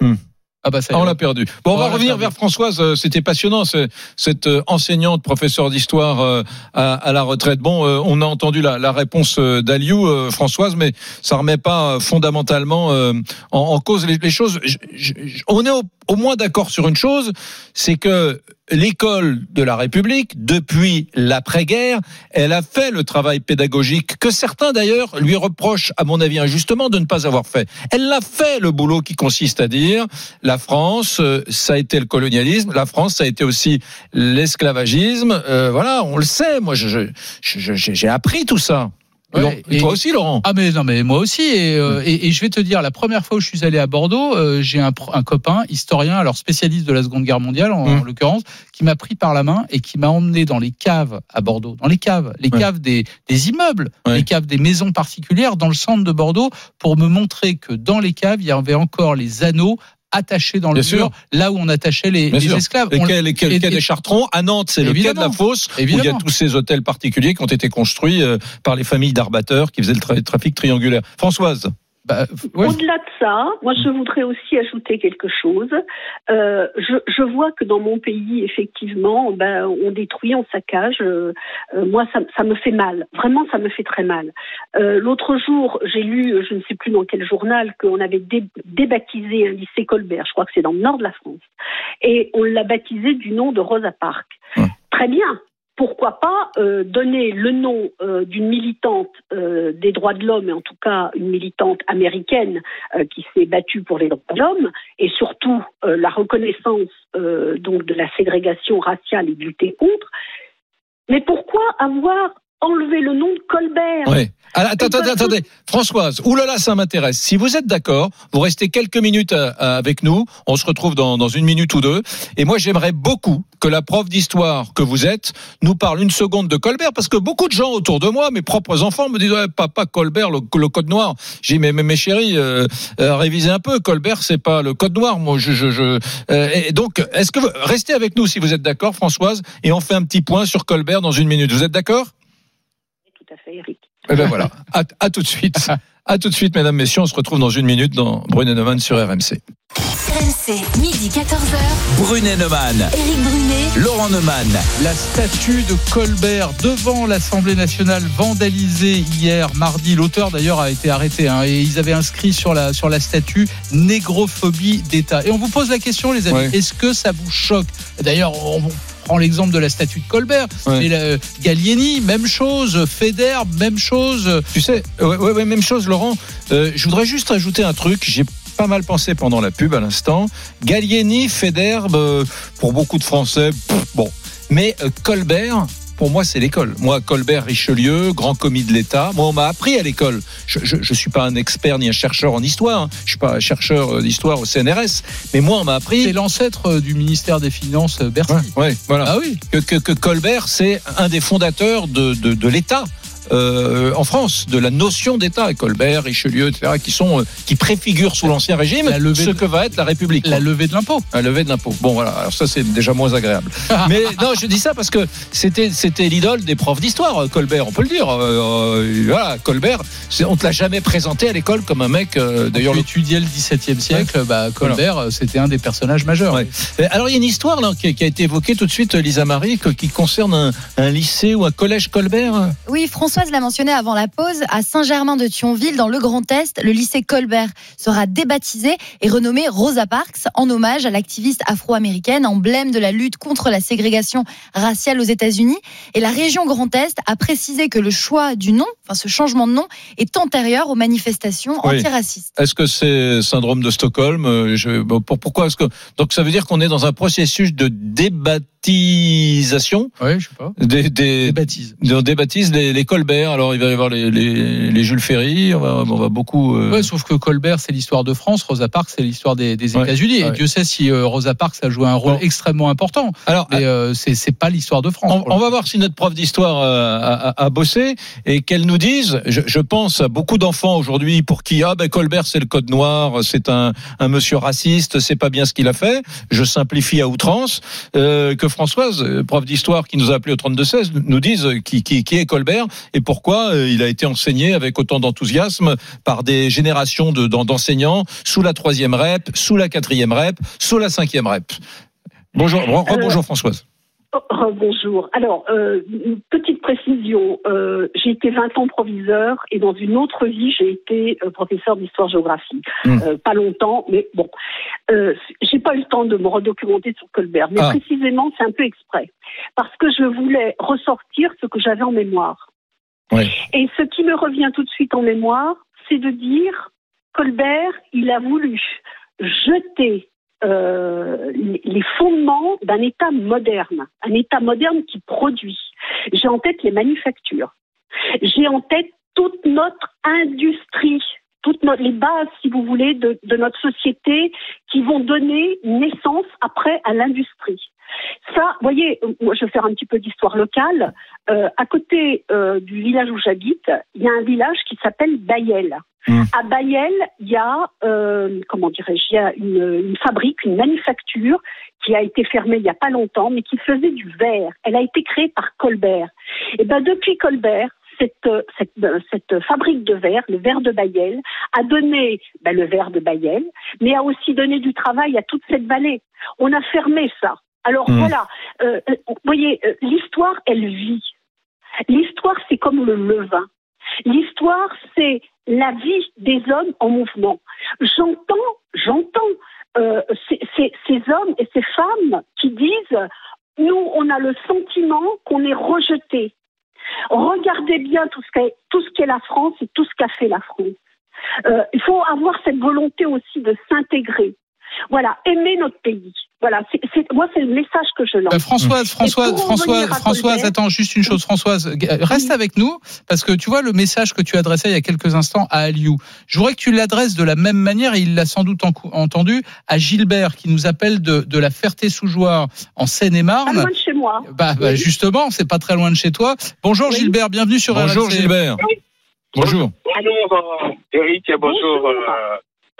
Hmm. Ah bah ça Ah, on l'a perdu. Bon, on On va l'a revenir perdu. vers Françoise. euh, C'était passionnant, ce- cette euh, enseignante, professeure d'histoire euh, à, à la retraite. Bon, on a entendu la, la réponse d'Aliou, Françoise, mais ça remet pas fondamentalement en, en cause les, les choses. Je- je- je- on est au, au moins d'accord sur une chose, c'est que l'école de la République, depuis l'après-guerre, elle a fait le travail pédagogique que certains d'ailleurs lui reprochent, à mon avis injustement, de ne pas avoir fait. Elle l'a fait le boulot qui consiste à dire la France, euh, ça a été le colonialisme, la France, ça a été aussi l'esclavagisme. Euh, voilà, on le sait. Moi, j'ai appris tout ça. Et Ouais, Laurent- et et- toi aussi, Laurent. Ah mais non mais moi aussi et, euh, et, et je vais te dire la première fois où je suis allé à Bordeaux euh, j'ai un, copain historien alors spécialiste de la Seconde Guerre mondiale en, Mm. en l'occurrence qui m'a pris par la main et qui m'a emmené dans les caves à Bordeaux dans les caves les Ouais. caves des, des immeubles Ouais. les caves des maisons particulières dans le centre de Bordeaux pour me montrer que dans les caves il y avait encore les anneaux attachés dans le mur là où on attachait les, esclaves Les On- les et- quai et- des Chartrons. À Nantes, c'est le quai de la Fosse, où il y a tous ces hôtels particuliers qui ont été construits euh, par les familles d'arbateurs qui faisaient le tra- trafic triangulaire. Françoise. Bah, ouais. Au-delà de ça, moi je voudrais aussi ajouter quelque chose. Euh, je, je vois que dans mon pays, effectivement, ben, on détruit, on saccage. Euh, euh, moi, ça, ça me fait mal. Vraiment, ça me fait très mal. Euh, L'autre jour, j'ai lu, je ne sais plus dans quel journal, qu'on avait dé- débaptisé un lycée Colbert. Je crois que c'est dans le nord de la France. Et on l'a baptisé du nom de Rosa Parks. Ouais. Très bien. Pourquoi pas euh, donner le nom euh, d'une militante euh, des droits de l'homme, et en tout cas une militante américaine euh, qui s'est battue pour les droits de l'homme, et surtout euh, la reconnaissance euh, donc de la ségrégation raciale et de lutter contre. Mais pourquoi avoir enlevé le nom de Colbert Ouais. Attends, attends, attends, attendez. Françoise, oulala, ça m'intéresse. Si vous êtes d'accord, vous restez quelques minutes euh, euh, avec nous. On se retrouve dans, dans une minute ou deux. Et moi, j'aimerais beaucoup que la prof d'histoire que vous êtes nous parle une seconde de Colbert, parce que beaucoup de gens autour de moi, mes propres enfants, me disent ouais, papa Colbert, le, le code noir. J'ai dit mais, mais mes chéris, euh, euh, révisez un peu. Colbert, c'est pas le code noir. Moi, je, je, je euh, et donc, est-ce que vous, restez avec nous si vous êtes d'accord, Françoise, et on fait un petit point sur Colbert dans une minute. Vous êtes d'accord? À fait, Eric. eh ben voilà. À, à tout de suite. À tout de suite, mesdames, messieurs. On se retrouve dans une minute dans Brunet Neumann sur RMC. RMC, midi 14h. Brunet Neumann. Éric Brunet. Laurent Neumann. La statue de Colbert devant l'Assemblée nationale vandalisée hier mardi. L'auteur d'ailleurs a été arrêté hein, et ils avaient inscrit sur la sur la statue négrophobie d'État. Et on vous pose la question, les amis, Ouais. est-ce que ça vous choque? D'ailleurs, on prend l'exemple de la statue de Colbert. Ouais. Mais la- Gallieni, même chose. Feder, même chose. Tu sais, ouais, ouais, même chose, Laurent. Euh, je voudrais juste ajouter un truc. J'ai pas mal pensé pendant la pub à l'instant. Gallieni, Federbe, euh, pour beaucoup de Français, pff, bon. Mais euh, Colbert, pour moi, c'est l'école. Moi, Colbert, Richelieu, grand commis de l'État. Moi, on m'a appris à l'école. Je, je suis pas un expert ni un chercheur en histoire. hein. Je suis pas un chercheur euh, d'histoire au CNRS. Mais moi, on m'a appris. C'est l'ancêtre euh, du ministère des Finances, euh, Bercy. Ouais, ouais, voilà. Ah oui. que, que, que Colbert, c'est un des fondateurs de, de, de l'État. Euh, en France, de la notion d'État, Colbert, Richelieu, etc., qui sont euh, qui préfigurent sous l'ancien régime La levée ce de- que va être la République. La levée de l'impôt. La levée de l'impôt. Bon voilà, alors ça c'est déjà moins agréable. Mais non, je dis ça parce que c'était c'était l'idole des profs d'histoire, euh, Colbert, on peut le dire. Euh, voilà, Colbert, on te l'a jamais présenté à l'école comme un mec. euh, D'ailleurs, D'ailleurs, le étudiait le XVIIe siècle, bah, Colbert, c'était un des personnages majeurs. Ouais. Alors il y a une histoire là qui, qui a été évoquée tout de suite, Lisa Marie, que- qui concerne un, un lycée ou un collège Colbert. Oui, Françoise l'a mentionné avant la pause, à Saint-Germain-de-Thionville, dans le Grand Est, le lycée Colbert sera débaptisé et renommé Rosa Parks en hommage à l'activiste afro-américaine, emblème de la lutte contre la ségrégation raciale aux États-Unis. Et la région Grand Est a précisé que le choix du nom, enfin ce changement de nom, est antérieur aux manifestations Oui. antiracistes. Est-ce que c'est syndrome de Stockholm Euh, je, bon, pour- Pourquoi est-ce que donc ça veut dire qu'on est dans un processus de débaptisation? Oui, je sais pas. des, des, Des baptises. on débaptise les- l'école Colbert. Alors il va y avoir les, les, les Jules Ferry. On va, on va beaucoup. euh, Ouais, sauf que Colbert, c'est l'histoire de France, Rosa Parks, c'est l'histoire des, des Ouais, États-Unis. Et ouais. Dieu sait si euh, Rosa Parks a joué un rôle Bon. extrêmement important. Alors, Mais euh, c'est pas l'histoire de France. On, on va voir si notre prof d'histoire euh, a, a- a bossé et qu'elle nous dise. Je, je pense à beaucoup d'enfants aujourd'hui pour qui ah ben Colbert c'est le code noir, c'est un, un monsieur raciste, c'est pas bien ce qu'il a fait. Je simplifie à outrance. Euh, que Françoise, prof d'histoire qui nous a appelé au 32 16, nous dise qui, qui, qui est Colbert et pourquoi euh, il a été enseigné avec autant d'enthousiasme par des générations de- d'en- d'enseignants sous la troisième rep, sous la quatrième rep, sous la cinquième rep? Bonjour, re- bonjour Françoise. Oh, bonjour. Alors, euh, une petite précision. Euh, j'ai été 20 ans proviseur et dans une autre vie, j'ai été euh, professeur d'histoire-géographie. Hmm. Euh, pas longtemps, mais bon. Euh, j'ai pas eu le temps de me redocumenter sur Colbert, mais Ah. précisément, c'est un peu exprès. Parce que je voulais ressortir ce que j'avais en mémoire. Et ce qui me revient tout de suite en mémoire, c'est de dire Colbert, il a voulu jeter euh, les fondements d'un État moderne, un État moderne qui produit. J'ai en tête les manufactures. J'ai en tête toute notre industrie, toutes no- les bases, si vous voulez, de, de notre société qui vont donner naissance après à l'industrie. Ça, vous voyez, moi je vais faire un petit peu d'histoire locale. Euh, à côté euh, du village où j'habite, il y a un village qui s'appelle Bayel. Mm. À Bayel, il y a, euh, comment dirais-je, il y a une, une fabrique, une manufacture qui a été fermée il n'y a pas longtemps, mais qui faisait du verre. Elle a été créée par Colbert. Et ben depuis Colbert, cette, euh, cette, euh, cette fabrique de verre, le verre de Bayel, a donné ben, le verre de Bayel, mais a aussi donné du travail à toute cette vallée. On a fermé ça. Alors Mm. voilà, euh, euh, vous voyez, euh, l'histoire, elle vit. L'histoire, c'est comme le levain. L'histoire, c'est la vie des hommes en mouvement. J'entends, j'entends euh, ces, ces- ces hommes et ces femmes qui disent nous, on a le sentiment qu'on est rejeté. Regardez bien tout ce qu'est la France et tout ce qu'a fait la France. Euh, il faut avoir cette volonté aussi de s'intégrer. Voilà, aimer notre pays. Voilà, c'est, c'est- moi c'est le message que je lance. Euh, Françoise, Françoise, Françoise, Françoise, Colbert- attends juste une chose, Françoise, euh, reste Oui. avec nous parce que tu vois le message que tu adressais il y a quelques instants à Aliou. Je voudrais que tu l'adresses de la même manière et il l'a sans doute en- entendu à Gilbert qui nous appelle de, de la Ferté-sous-Jouarre en Pas Seine-et-Marne. loin de chez moi. Bah, bah, Oui. justement, c'est pas très loin de chez toi. Bonjour Oui. Gilbert, bienvenue sur Bonjour. Gilbert. Bonjour. Bonjour euh, Eric et bonjour, Bonjour.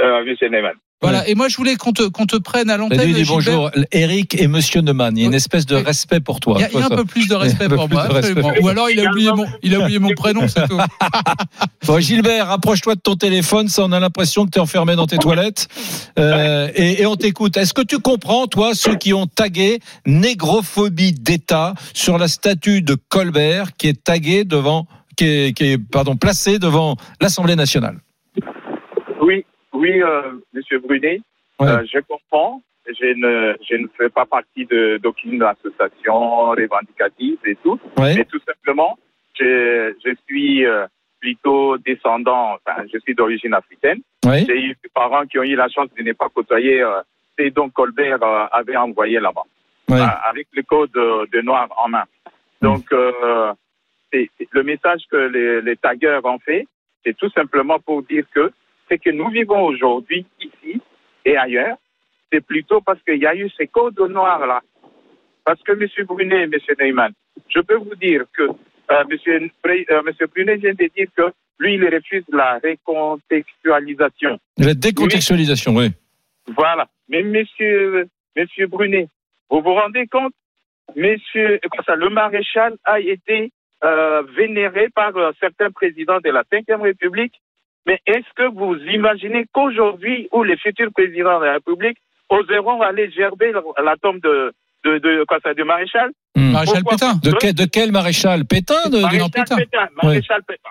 euh, euh. Voilà, et moi je voulais qu'on te, qu'on te prenne à l'antenne. dit, dis Gilbert. bonjour, Eric et Monsieur Neumann. Il y a une espèce de respect pour toi. Il y a, il y a Toi, un peu plus de respect pour moi, respect. Ou alors il a oublié mon, il a oublié mon prénom, c'est tout. Bon, Gilbert, rapproche-toi de ton téléphone. Ça, on a l'impression que tu es enfermé dans tes toilettes. Euh, et, et on t'écoute. Est-ce que tu comprends, toi, ceux qui ont tagué négrophobie d'État sur la statue de Colbert qui est taguée devant, qui est, qui est pardon, placée devant l'Assemblée nationale? Oui, oui, euh, Monsieur Brunet, Ouais. euh, je comprends. Je ne, je ne fais pas partie d'aucune association revendicative et tout, Ouais. mais tout simplement, je, je suis euh, plutôt descendant, enfin, je suis d'origine africaine. Ouais. J'ai eu des parents qui ont eu la chance de ne pas côtoyer euh, ces dont Colbert euh, avait envoyé là-bas. Euh, avec le code de, noir en main. Donc, euh, c'est- c'est- le message que les, les taggeurs ont fait, c'est tout simplement pour dire que c'est que nous vivons aujourd'hui ici et ailleurs, c'est plutôt parce qu'il y a eu ces codes noirs là. Parce que M. Brunet, M. Neyman, je peux vous dire que euh, M. Euh, Brunet vient de dire que lui, il refuse la recontextualisation. La décontextualisation, oui. Voilà. Mais monsieur, monsieur Brunet, vous vous rendez compte, monsieur, ça, le maréchal a été euh, vénéré par certains présidents de la Ve République. Mais est-ce que vous imaginez qu'aujourd'hui, où les futurs présidents de la République oseront aller gerber la, tombe de, de, de, quoi ça, du maréchal Hmm. Maréchal Pourquoi Pétain. De, quel, de quel maréchal Pétain de, de- Maréchal Pétain? Pétain. Maréchal Pétain.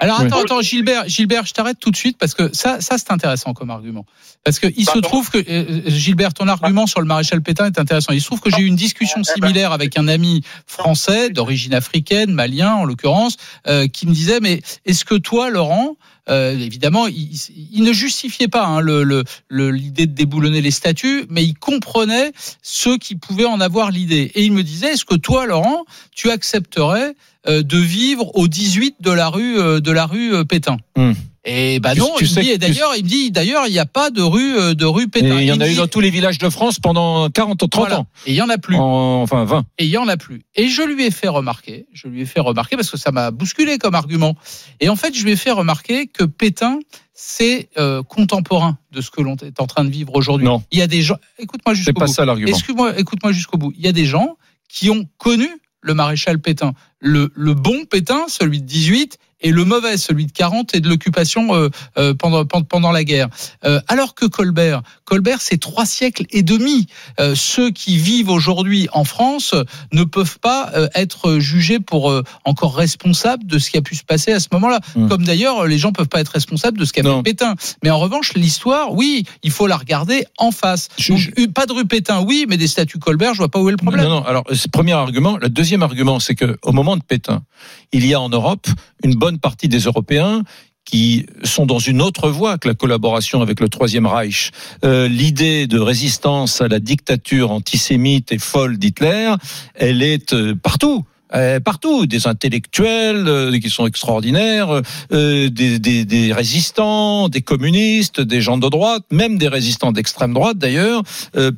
Alors attends, attends, Gilbert, Gilbert, je t'arrête tout de suite parce que ça, ça c'est intéressant comme argument. Parce que il se trouve que euh, Gilbert, ton argument sur le maréchal Pétain est intéressant. Il se trouve que j'ai eu une discussion Eh ben. similaire avec un ami français d'origine africaine, malien en l'occurrence, euh, qui me disait mais est-ce que toi, Laurent, euh, évidemment, il, il ne justifiait pas hein, le- le- le- l'idée de déboulonner les statuts, mais il comprenait ceux qui pouvaient en avoir l'idée. Et il me disait, est-ce que toi, Laurent, tu accepterais euh, de vivre au 18 de la rue euh, de la rue euh, Pétain. Hmm. Et bah non, tu il me dit, d'ailleurs, il me dit d'ailleurs, il n'y a pas de rue euh, de rue Pétain. Et il y en a eu dans tous les villages de France pendant 40 ou 30 Voilà. ans. Et il y en a plus. En- enfin 20. Et il y en a plus. Et je lui ai fait remarquer, je lui ai fait remarquer parce que ça m'a bousculé comme argument. Et en fait, je lui ai fait remarquer que Pétain, c'est euh, contemporain de ce que l'on est en train de vivre aujourd'hui. Non. Il y a des gens. Écoute-moi C'est jusqu'au pas bout. ça l'argument. Excuse-moi, écoute-moi jusqu'au bout. Il y a des gens qui ont connu le maréchal Pétain, le, bon Pétain, celui de 18, et le mauvais, celui de 40 et de l'occupation euh, euh, pendant, pendant pendant la guerre. Euh, alors que Colbert, Colbert, c'est trois siècles et demi. Euh, ceux qui vivent aujourd'hui en France ne peuvent pas être jugés pour encore responsables de ce qui a pu se passer à ce moment-là. Hmm. Comme d'ailleurs, les gens peuvent pas être responsables de ce qu'a fait Pétain. Mais en revanche, l'histoire, oui, il faut la regarder en face. Je- Donc, je- pas de rue Pétain, oui, mais des statuts Colbert, je vois pas où est le problème. Non, non. Alors, premier argument. Le deuxième argument, c'est que au moment de Pétain, il y a en Europe une bonne partie des Européens qui sont dans une autre voie que la collaboration avec le Troisième Reich. Euh, L'idée de résistance à la dictature antisémite et folle d'Hitler, elle est euh, partout. Euh, partout, des intellectuels euh, qui sont extraordinaires, euh, des, résistants, des communistes, des gens de droite, même des résistants d'extrême droite d'ailleurs,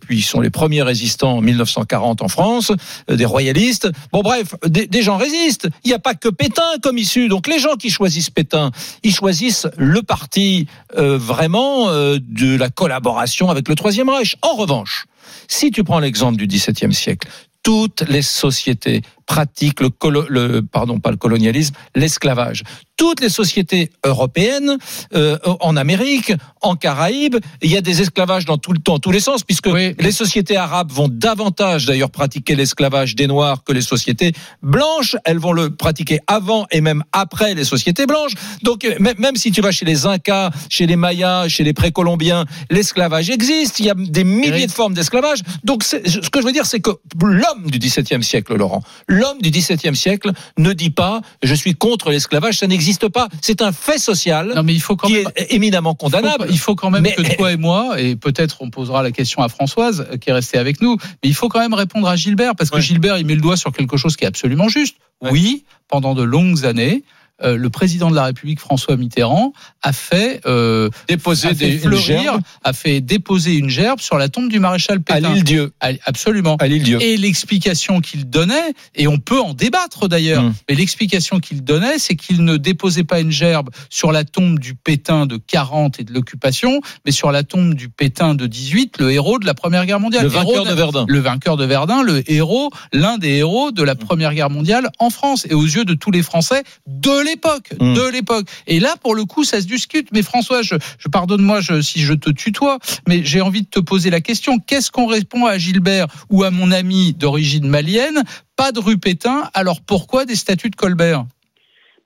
puis ils sont les premiers résistants en 1940 en France, des royalistes. Bon bref, des, des gens résistent. Il n'y a pas que Pétain comme issue. Donc les gens qui choisissent Pétain, ils choisissent le parti vraiment de la collaboration avec le Troisième Reich. En revanche, si tu prends l'exemple du XVIIe siècle, toutes les sociétés pratiquent le, colo- le pardon pas le colonialisme, l'esclavage. Toutes les sociétés européennes, euh, en Amérique, en Caraïbes, il y a des esclavages dans tout le temps, tous les sens, puisque Oui. les sociétés arabes vont davantage d'ailleurs pratiquer l'esclavage des noirs que les sociétés blanches. Elles vont le pratiquer avant et même après les sociétés blanches. Donc euh, même si tu vas chez les Incas, chez les Mayas, chez les précolombiens, l'esclavage existe. Il y a des milliers de formes d'esclavage. Donc ce que je veux dire, c'est que l'homme du XVIIe siècle, Laurent, l'homme du XVIIe siècle ne dit pas je suis contre l'esclavage, ça n'existe pas. C'est un fait social Non, mais il faut quand qui même. est éminemment condamnable. Il faut quand même Mais- que toi et moi, et peut-être on posera la question à Françoise euh, qui est restée avec nous, mais il faut quand même répondre à Gilbert parce que Ouais. Gilbert il met le doigt sur quelque chose qui est absolument juste. Ouais. Oui, pendant de longues années, euh, le président de la République François Mitterrand a fait euh, Déposer a fait des une fleurir, gerbe a fait déposer une gerbe sur la tombe du maréchal à Pétain. l'île Dieu, À- Absolument. à l'île Dieu. Et l'explication qu'il donnait, et on peut en débattre d'ailleurs, Mm. mais l'explication qu'il donnait, c'est qu'il ne déposait pas une gerbe sur la tombe du Pétain de 40 et de l'occupation, mais sur la tombe du Pétain de 18, le héros de la Première Guerre mondiale. Le vainqueur Héros de Verdun. le vainqueur de Verdun, le héros, l'un des héros de la Première Guerre mondiale en France et aux yeux de tous les Français de l'époque, Mm. de l'époque. Et là, pour le coup, ça se discute. Mais François, je, je pardonne-moi je- si je te tutoie, mais j'ai envie de te poser la question. Qu'est-ce qu'on répond à Gilbert ou à mon ami d'origine malienne Pas de rue Pétain, alors pourquoi des statuts de Colbert?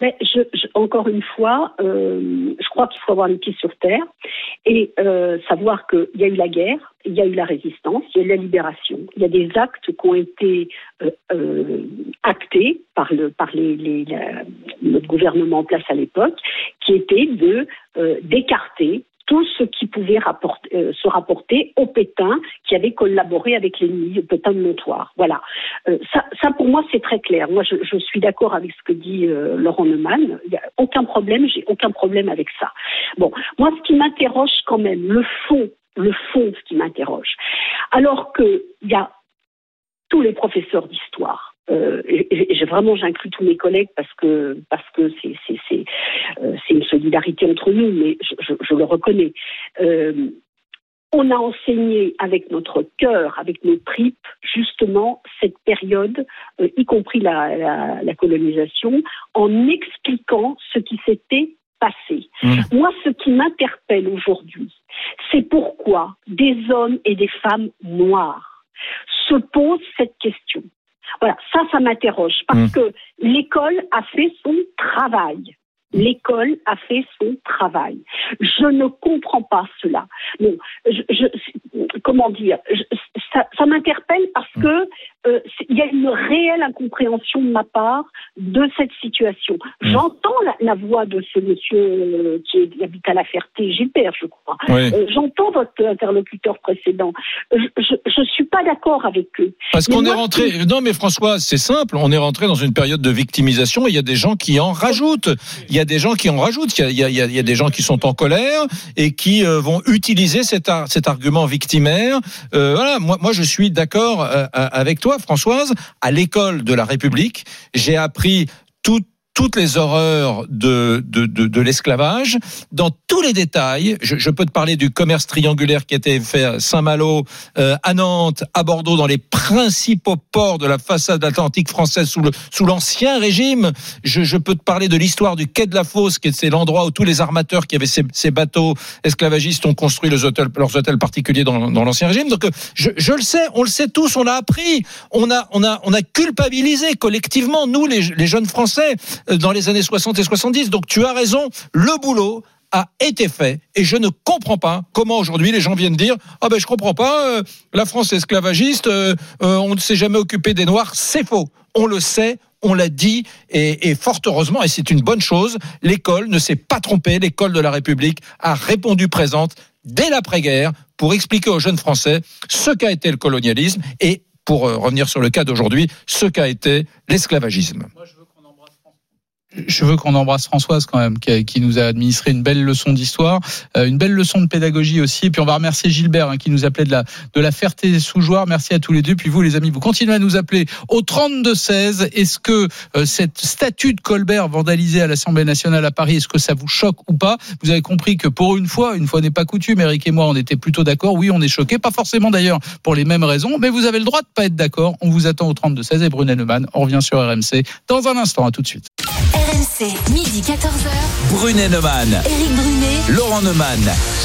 Je, je- encore une fois, euh, je crois qu'il faut avoir les pieds sur terre et euh, savoir qu'il y a eu la guerre, il y a eu la résistance, il y a eu la libération. Il y a des actes qui ont été euh, euh, actés par, le, par les, les- la- notre gouvernement en place à l'époque, qui étaient de euh, d'écarter tout ce qui pouvait rapporter, euh, se rapporter au Pétain qui avait collaboré avec l'ennemi, au Pétain de Montoire. Voilà. Euh, ça, ça, pour moi, c'est très clair. Moi, je, je suis d'accord avec ce que dit euh, Laurent Neumann. Il n'y a aucun problème, j'ai aucun problème avec ça. Bon, moi, ce qui m'interroge quand même, le fond, le fond, ce qui m'interroge, alors qu'il y a tous les professeurs d'histoire. Euh, et, et j'ai- vraiment, j'inclus tous mes collègues parce que parce que c'est c'est c'est euh, une solidarité entre nous, mais je, je, je le reconnais. Euh, on a enseigné avec notre cœur, avec nos tripes, justement cette période, euh, y compris la, la, la colonisation, en expliquant ce qui s'était passé. Mmh. Moi, ce qui m'interpelle aujourd'hui, c'est pourquoi des hommes et des femmes noirs se posent cette question. Voilà, ça, ça m'interroge parce Mmh. que l'école a fait son travail. L'école a fait son travail. Je ne comprends pas cela. Bon, je, je- comment dire je- Ça, ça m'interpelle parce que euh, il y a une réelle incompréhension de ma part de cette situation. Mm. J'entends la, la voix de ce monsieur euh, qui habite à la Ferté, Gilbert, je crois. Oui. Euh, J'entends votre interlocuteur précédent. Je ne suis pas d'accord avec eux. Parce qu'on est rentré. Non, mais François, c'est simple. On est rentré dans une période de victimisation. Et il y a des gens qui en rajoutent. Il y a des gens qui en rajoutent. Il y a, il y a- il y a- il y a des gens qui sont en colère et qui vont utiliser cet, ar- cet argument victimaire. Voilà. Moi, moi, je suis d'accord avec toi, Françoise. À l'école de la République, j'ai appris tout toutes les horreurs de, de, de, de l'esclavage, dans tous les détails. Je, je, peux te parler du commerce triangulaire qui a été fait à Saint-Malo, euh, à Nantes, à Bordeaux, dans les principaux ports de la façade atlantique française sous, le, sous l'ancien régime. Je, je, peux te parler de l'histoire du quai de la Fosse, qui est l'endroit où tous les armateurs qui avaient ces, ces bateaux esclavagistes ont construit leurs hôtels, leurs hôtels particuliers dans, dans l'ancien régime. Donc, je, je, le sais, on le sait tous, on l'a appris, on a, on a, on a culpabilisé collectivement, nous, les, les jeunes Français, dans les années 60 et 70. Donc tu as raison, le boulot a été fait et je ne comprends pas comment aujourd'hui les gens viennent dire ah ben je comprends pas euh, la France esclavagiste euh, euh, on ne s'est jamais occupé des noirs c'est faux. On le sait on l'a dit et, et, fort heureusement et c'est une bonne chose l'école ne s'est pas trompée. L'école de la République a répondu présente dès l'après-guerre pour expliquer aux jeunes Français ce qu'a été le colonialisme et pour revenir sur le cas d'aujourd'hui ce qu'a été l'esclavagisme je veux qu'on embrasse Françoise quand même, qui, nous a administré une belle leçon d'histoire, euh, une belle leçon de pédagogie aussi. Et puis on va remercier Gilbert hein, qui nous appelait de la de la Ferté-sous-Jouarre. Merci à tous les deux. Puis vous, les amis, vous continuez à nous appeler au 32 16. Est-ce que euh, cette statue de Colbert vandalisée à l'Assemblée nationale à Paris, est-ce que ça vous choque ou pas? Vous avez compris que pour une fois, une fois n'est pas coutume, Eric et moi, on était plutôt d'accord. Oui, on est choqués, pas forcément d'ailleurs pour les mêmes raisons, mais vous avez le droit de pas être d'accord. On vous attend au 32 16 et Brunet Neumann. On revient sur RMC dans un instant. À tout de suite. RMC, midi 14h. Brunet Neumann. Éric Brunet. Laurent Neumann.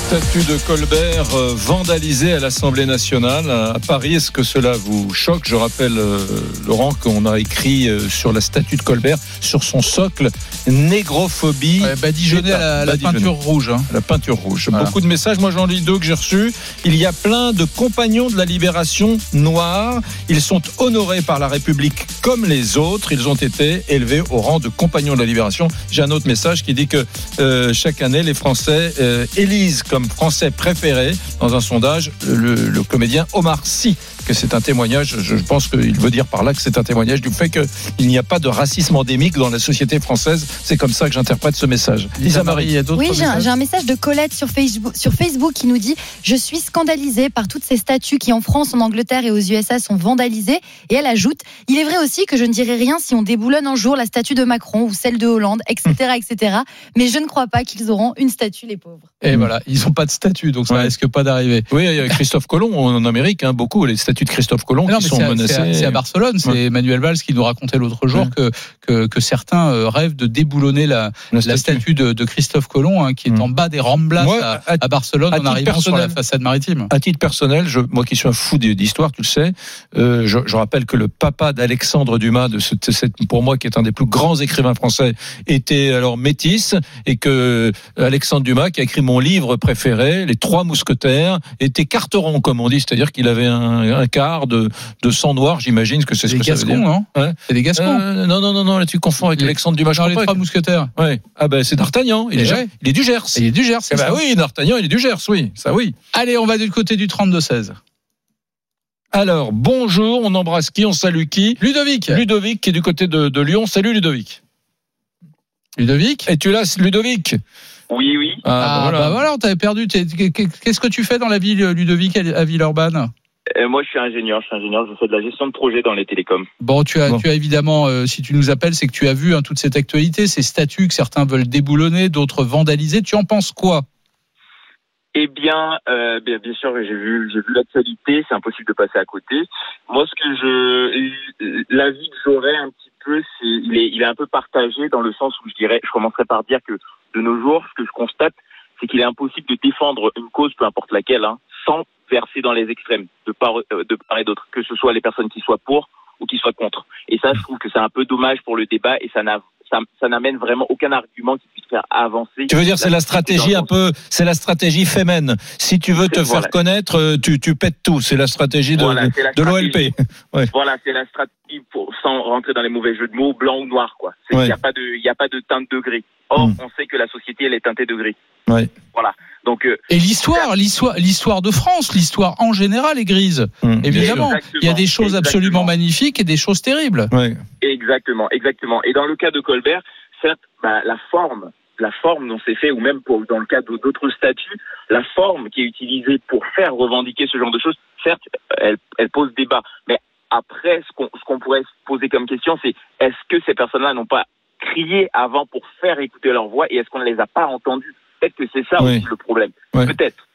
Statue de Colbert euh, vandalisée à l'Assemblée nationale à Paris. Est-ce que cela vous choque? Je rappelle, euh, Laurent, qu'on a écrit euh, sur la statue de Colbert, sur son socle, négrophobie. Ouais, badigeonné à la, la peinture rouge. Hein. La peinture rouge. Voilà. Beaucoup de messages. Moi, j'en lis deux que j'ai reçus. Il y a plein de compagnons de la libération noirs. Ils sont honorés par la République comme les autres. Ils ont été élevés au rang de compagnons de la libération. J'ai un autre message qui dit que euh, chaque année, les Français euh, élisent comme Français préféré dans un sondage le, le comédien Omar Sy que c'est un témoignage, je pense qu'il veut dire par là que c'est un témoignage du fait qu'il n'y a pas de racisme endémique dans la société française. C'est comme ça que j'interprète ce message. Lisa Marie, il y a d'autres Oui, j'ai un, un, message de Colette sur Facebook, sur Facebook qui nous dit Je suis scandalisée par toutes ces statues qui en France, en Angleterre et aux USA sont vandalisées. Et elle ajoute Il est vrai aussi que je ne dirai rien si on déboulonne un jour la statue de Macron ou celle de Hollande, etc. etc. Mais je ne crois pas qu'ils auront une statue, les pauvres. Et voilà, ils n'ont pas de statue, donc ça ouais. risque pas d'arriver. Oui, il y a Christophe Colomb en Amérique, hein, beaucoup, les statues de Christophe Colomb non, qui sont menacées. C'est à, à, Barcelone, c'est ouais. Emmanuel Valls qui nous racontait l'autre jour ouais. que, que, que, certains euh, rêvent de déboulonner la, la, statue. la statue, de, de Christophe Colomb, hein, qui est mmh. en bas des Ramblas moi, à, à, Barcelone, en arrivant sur la façade maritime. À titre personnel, je, moi qui suis un fou d'histoire, tu le sais, euh, je, je, rappelle que le papa d'Alexandre Dumas, de ce, cette, pour moi qui est un des plus grands écrivains français, était alors métis, et que Alexandre Dumas, qui a écrit mon livre préféré, Les Trois Mousquetaires, était carteron, comme on dit, c'est-à-dire qu'il avait un, un quart de, de sang noir, j'imagine que c'est ce que Gascons, ça veut dire. Non ouais. C'est des Gascons. Euh, non, non, non, non, là tu confonds avec Alexandre Dumas. Dans les trois mousquetaires. Ouais. Ah ben c'est d'Artagnan. Il, est, il est du Gers. Il est du Gers. Eh ben oui, d'Artagnan, il est du Gers, oui, ça oui. Allez, on va du côté du 32-16. Alors, bonjour, on embrasse qui, on salue qui? Ludovic. Ludovic qui est du côté de, de Lyon. Salut Ludovic. Ludovic? Et tu là, Ludovic? Oui, oui. Ah, ah bah voilà, bah voilà on t'avait perdu. Qu'est-ce que tu fais dans la ville, Ludovic, à Villeurbanne? Euh, moi, je suis ingénieur. Je suis ingénieur. Je fais de la gestion de projet dans les télécoms. Bon, tu as, bon. tu as évidemment, euh, si tu nous appelles, c'est que tu as vu hein, toute cette actualité, ces statuts que certains veulent déboulonner, d'autres vandaliser. Tu en penses quoi? Eh bien, euh, bien, bien sûr, j'ai vu, j'ai vu l'actualité. C'est impossible de passer à côté. Moi, ce que je, l'avis que j'aurais un petit peu, c'est, il est, il est un peu partagé dans le sens où je dirais, je commencerai par dire que de nos jours, ce que je constate, c'est qu'il est impossible de défendre une cause, peu importe laquelle, hein, sans verser dans les extrêmes de part, de part et d'autre, que ce soit les personnes qui soient pour ou qui soient contre. Et ça, je trouve que c'est un peu dommage pour le débat et ça n'a ça, ça n'amène vraiment aucun argument qui puisse faire avancer. Tu veux dire, c'est la stratégie un peu, c'est la stratégie fémène. Si tu veux te Voilà. faire connaître, euh, tu, tu pètes tout. C'est la stratégie de, Voilà, l'OLP. Ouais. Voilà, c'est la stratégie pour, sans rentrer dans les mauvais jeux de mots, blanc ou noir, quoi. Il Ouais. n'y a pas de, il a pas de teinte de gris. Or, Mm. on sait que la société, elle est teintée de gris. Ouais. Voilà. Donc, euh, Et l'histoire, l'histoire, l'histoire de France, l'histoire en général est grise. Bien Évidemment, il y a des choses absolument magnifiques et des choses terribles. Ouais. Exactement, exactement. Et dans le cas de Colbert, certes, bah, la forme, la forme dont c'est fait, ou même pour, dans le cas d'autres statuts, la forme qui est utilisée pour faire revendiquer ce genre de choses, certes, elle, elle pose débat. Mais après, ce qu'on ce qu'on pourrait se poser comme question, c'est est-ce que ces personnes-là n'ont pas crié avant pour faire écouter leur voix et est-ce qu'on ne les a pas entendus? Peut-être que c'est ça Oui. aussi le problème. Ouais. Peut-être.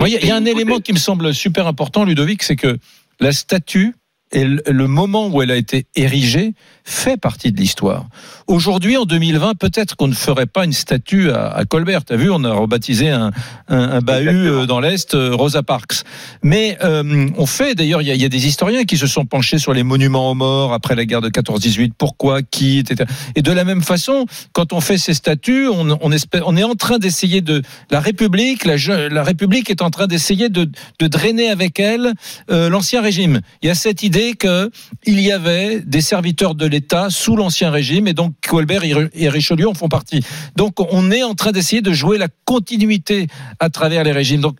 Il y, a- il y a un élément qui me semble super important, Ludovic, c'est que la statue et le- moment où elle a été érigée fait partie de l'histoire. Aujourd'hui, en 2020, peut-être qu'on ne ferait pas une statue à, à Colbert. T'as vu, on a rebaptisé un, un, un bahut Exactement. euh, dans l'Est, euh, Rosa Parks. Mais euh, on fait, d'ailleurs, il y, a- il y a des historiens qui se sont penchés sur les monuments aux morts après la guerre de 14-18, pourquoi, qui, etc. Et de la même façon, quand on fait ces statues, on, on, espère, on est en train d'essayer de... La République, la, République est en train d'essayer de, de drainer avec elle euh, l'ancien régime. Il y a cette idée que il y avait des serviteurs de l'État sous l'ancien régime et donc Colbert et Richelieu en font partie. Donc on est en train d'essayer de jouer la continuité à travers les régimes. Donc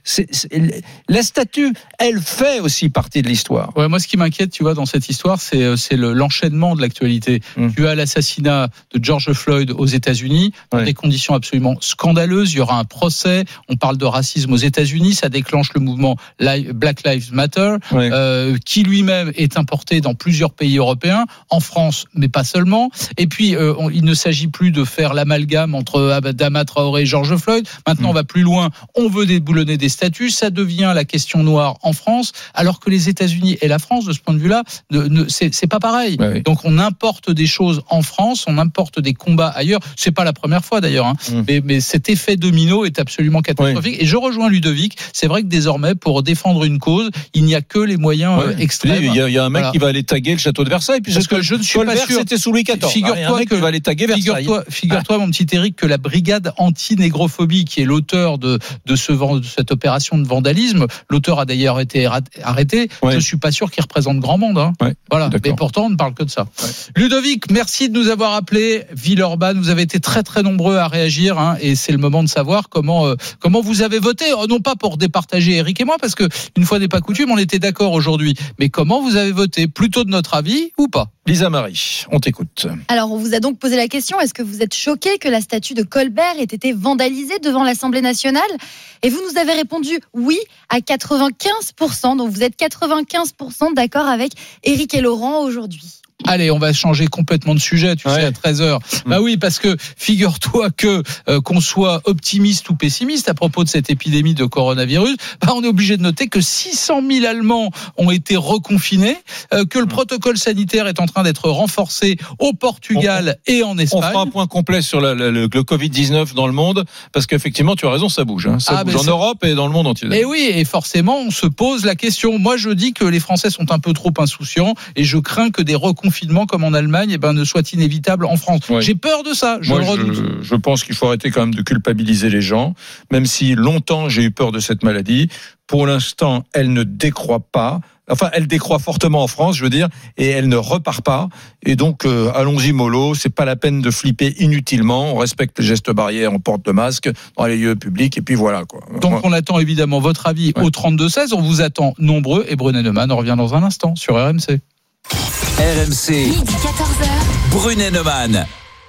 la statue, elle fait aussi partie de l'histoire. Ouais, moi, ce qui m'inquiète, tu vois, dans cette histoire, c'est euh, le- l'enchaînement de l'actualité. Mm. Tu as l'assassinat de George Floyd aux États-Unis dans Ouais. des conditions absolument scandaleuses. Il y aura un procès. On parle de racisme aux États-Unis. Ça déclenche le mouvement Black Lives Matter, Ouais. euh, qui lui-même est importé dans plusieurs pays européens, en France, mais pas seulement. Et puis, euh, on- il ne s'agit plus de faire l'amalgame entre Adama Traoré et George Floyd. Maintenant, Mm. on va plus loin. On veut déboulonner des statuts. Ça devient la question noire en France, alors que les États-Unis et la France, de ce point de vue-là, ne, ne- c'est pas pareil. Ouais, oui. Donc, on importe des choses en France, on importe des combats ailleurs. C'est pas la première fois d'ailleurs, hein. Mm. mais, mais cet effet domino est absolument catastrophique. Et je rejoins Ludovic. C'est vrai que désormais, pour défendre une cause, il n'y a que les moyens euh, Ouais. extrêmes. Il y, a, il y a un mec Voilà. qui va aller taguer le château de Versailles. Parce que je ne suis pas sûr. C'était sous Louis XIV. Figure-toi que- va aller taguer Versailles. Figure-toi, figure-toi, mon petit Eric, que la brigade anti-négrophobie, qui est l'auteur de, de, ce, de cette opération de vandalisme, l'auteur a d'ailleurs été arrêté. Ouais. Je suis pas sûr qu'il représente grand monde. Hein. Ouais, Voilà. d'accord. Mais pourtant, on ne parle que de ça. Ludovic, merci de nous avoir appelé. Villeurbanne, vous avez été très très nombreux à réagir, hein, et c'est le moment de savoir comment euh, comment vous avez voté. Oh, non pas pour départager Eric et moi, parce que une fois n'est pas coutume, on était d'accord aujourd'hui. Mais comment vous avez voté Plutôt de notre avis ou pas? Lisa Marie, on t'écoute. Alors, on vous a donc posé la question est-ce que vous êtes choqué que la statue de Colbert ait été vandalisée devant l'Assemblée nationale? Et vous nous avez répondu oui à 95%. Donc, vous êtes 95% d'accord avec Éric et Laurent aujourd'hui. Allez, on va changer complètement de sujet, tu Ouais. sais, à 13h. Bah oui, parce que figure-toi que euh, qu'on soit optimiste ou pessimiste à propos de cette épidémie de coronavirus, bah on est obligé de noter que 600 000 Allemands ont été reconfinés, euh, que le protocole sanitaire est en train d'être renforcé au Portugal et en On Espagne. fera un point complet sur la- la- le, le Covid-19 dans le monde, parce qu'effectivement, tu as raison, ça bouge. hein. Ça Ah, bouge mais en Europe et dans le monde entier. Et oui, et forcément, on se pose la question. Moi, je dis que les Français sont un peu trop insouciants et je crains que des reconfinements comme en Allemagne eh ben, ne soient inévitables en France. Ouais. J'ai peur de ça, je Moi, le redoute. je, je pense qu'il faut arrêter quand même de culpabiliser les gens, même si longtemps j'ai eu peur de cette maladie. Pour l'instant, elle ne décroît pas. Enfin, elle décroît fortement en France, je veux dire, et elle ne repart pas. Et donc, euh, allons-y mollo. C'est pas la peine de flipper inutilement. On respecte les gestes barrières, on porte le masque dans les lieux publics, et puis voilà quoi. Donc on attend évidemment votre avis Ouais. au 32-16. On vous attend nombreux et Brunet Neumann on revient dans un instant sur RMC. RMC, Midi 14h. Brunet Neumann.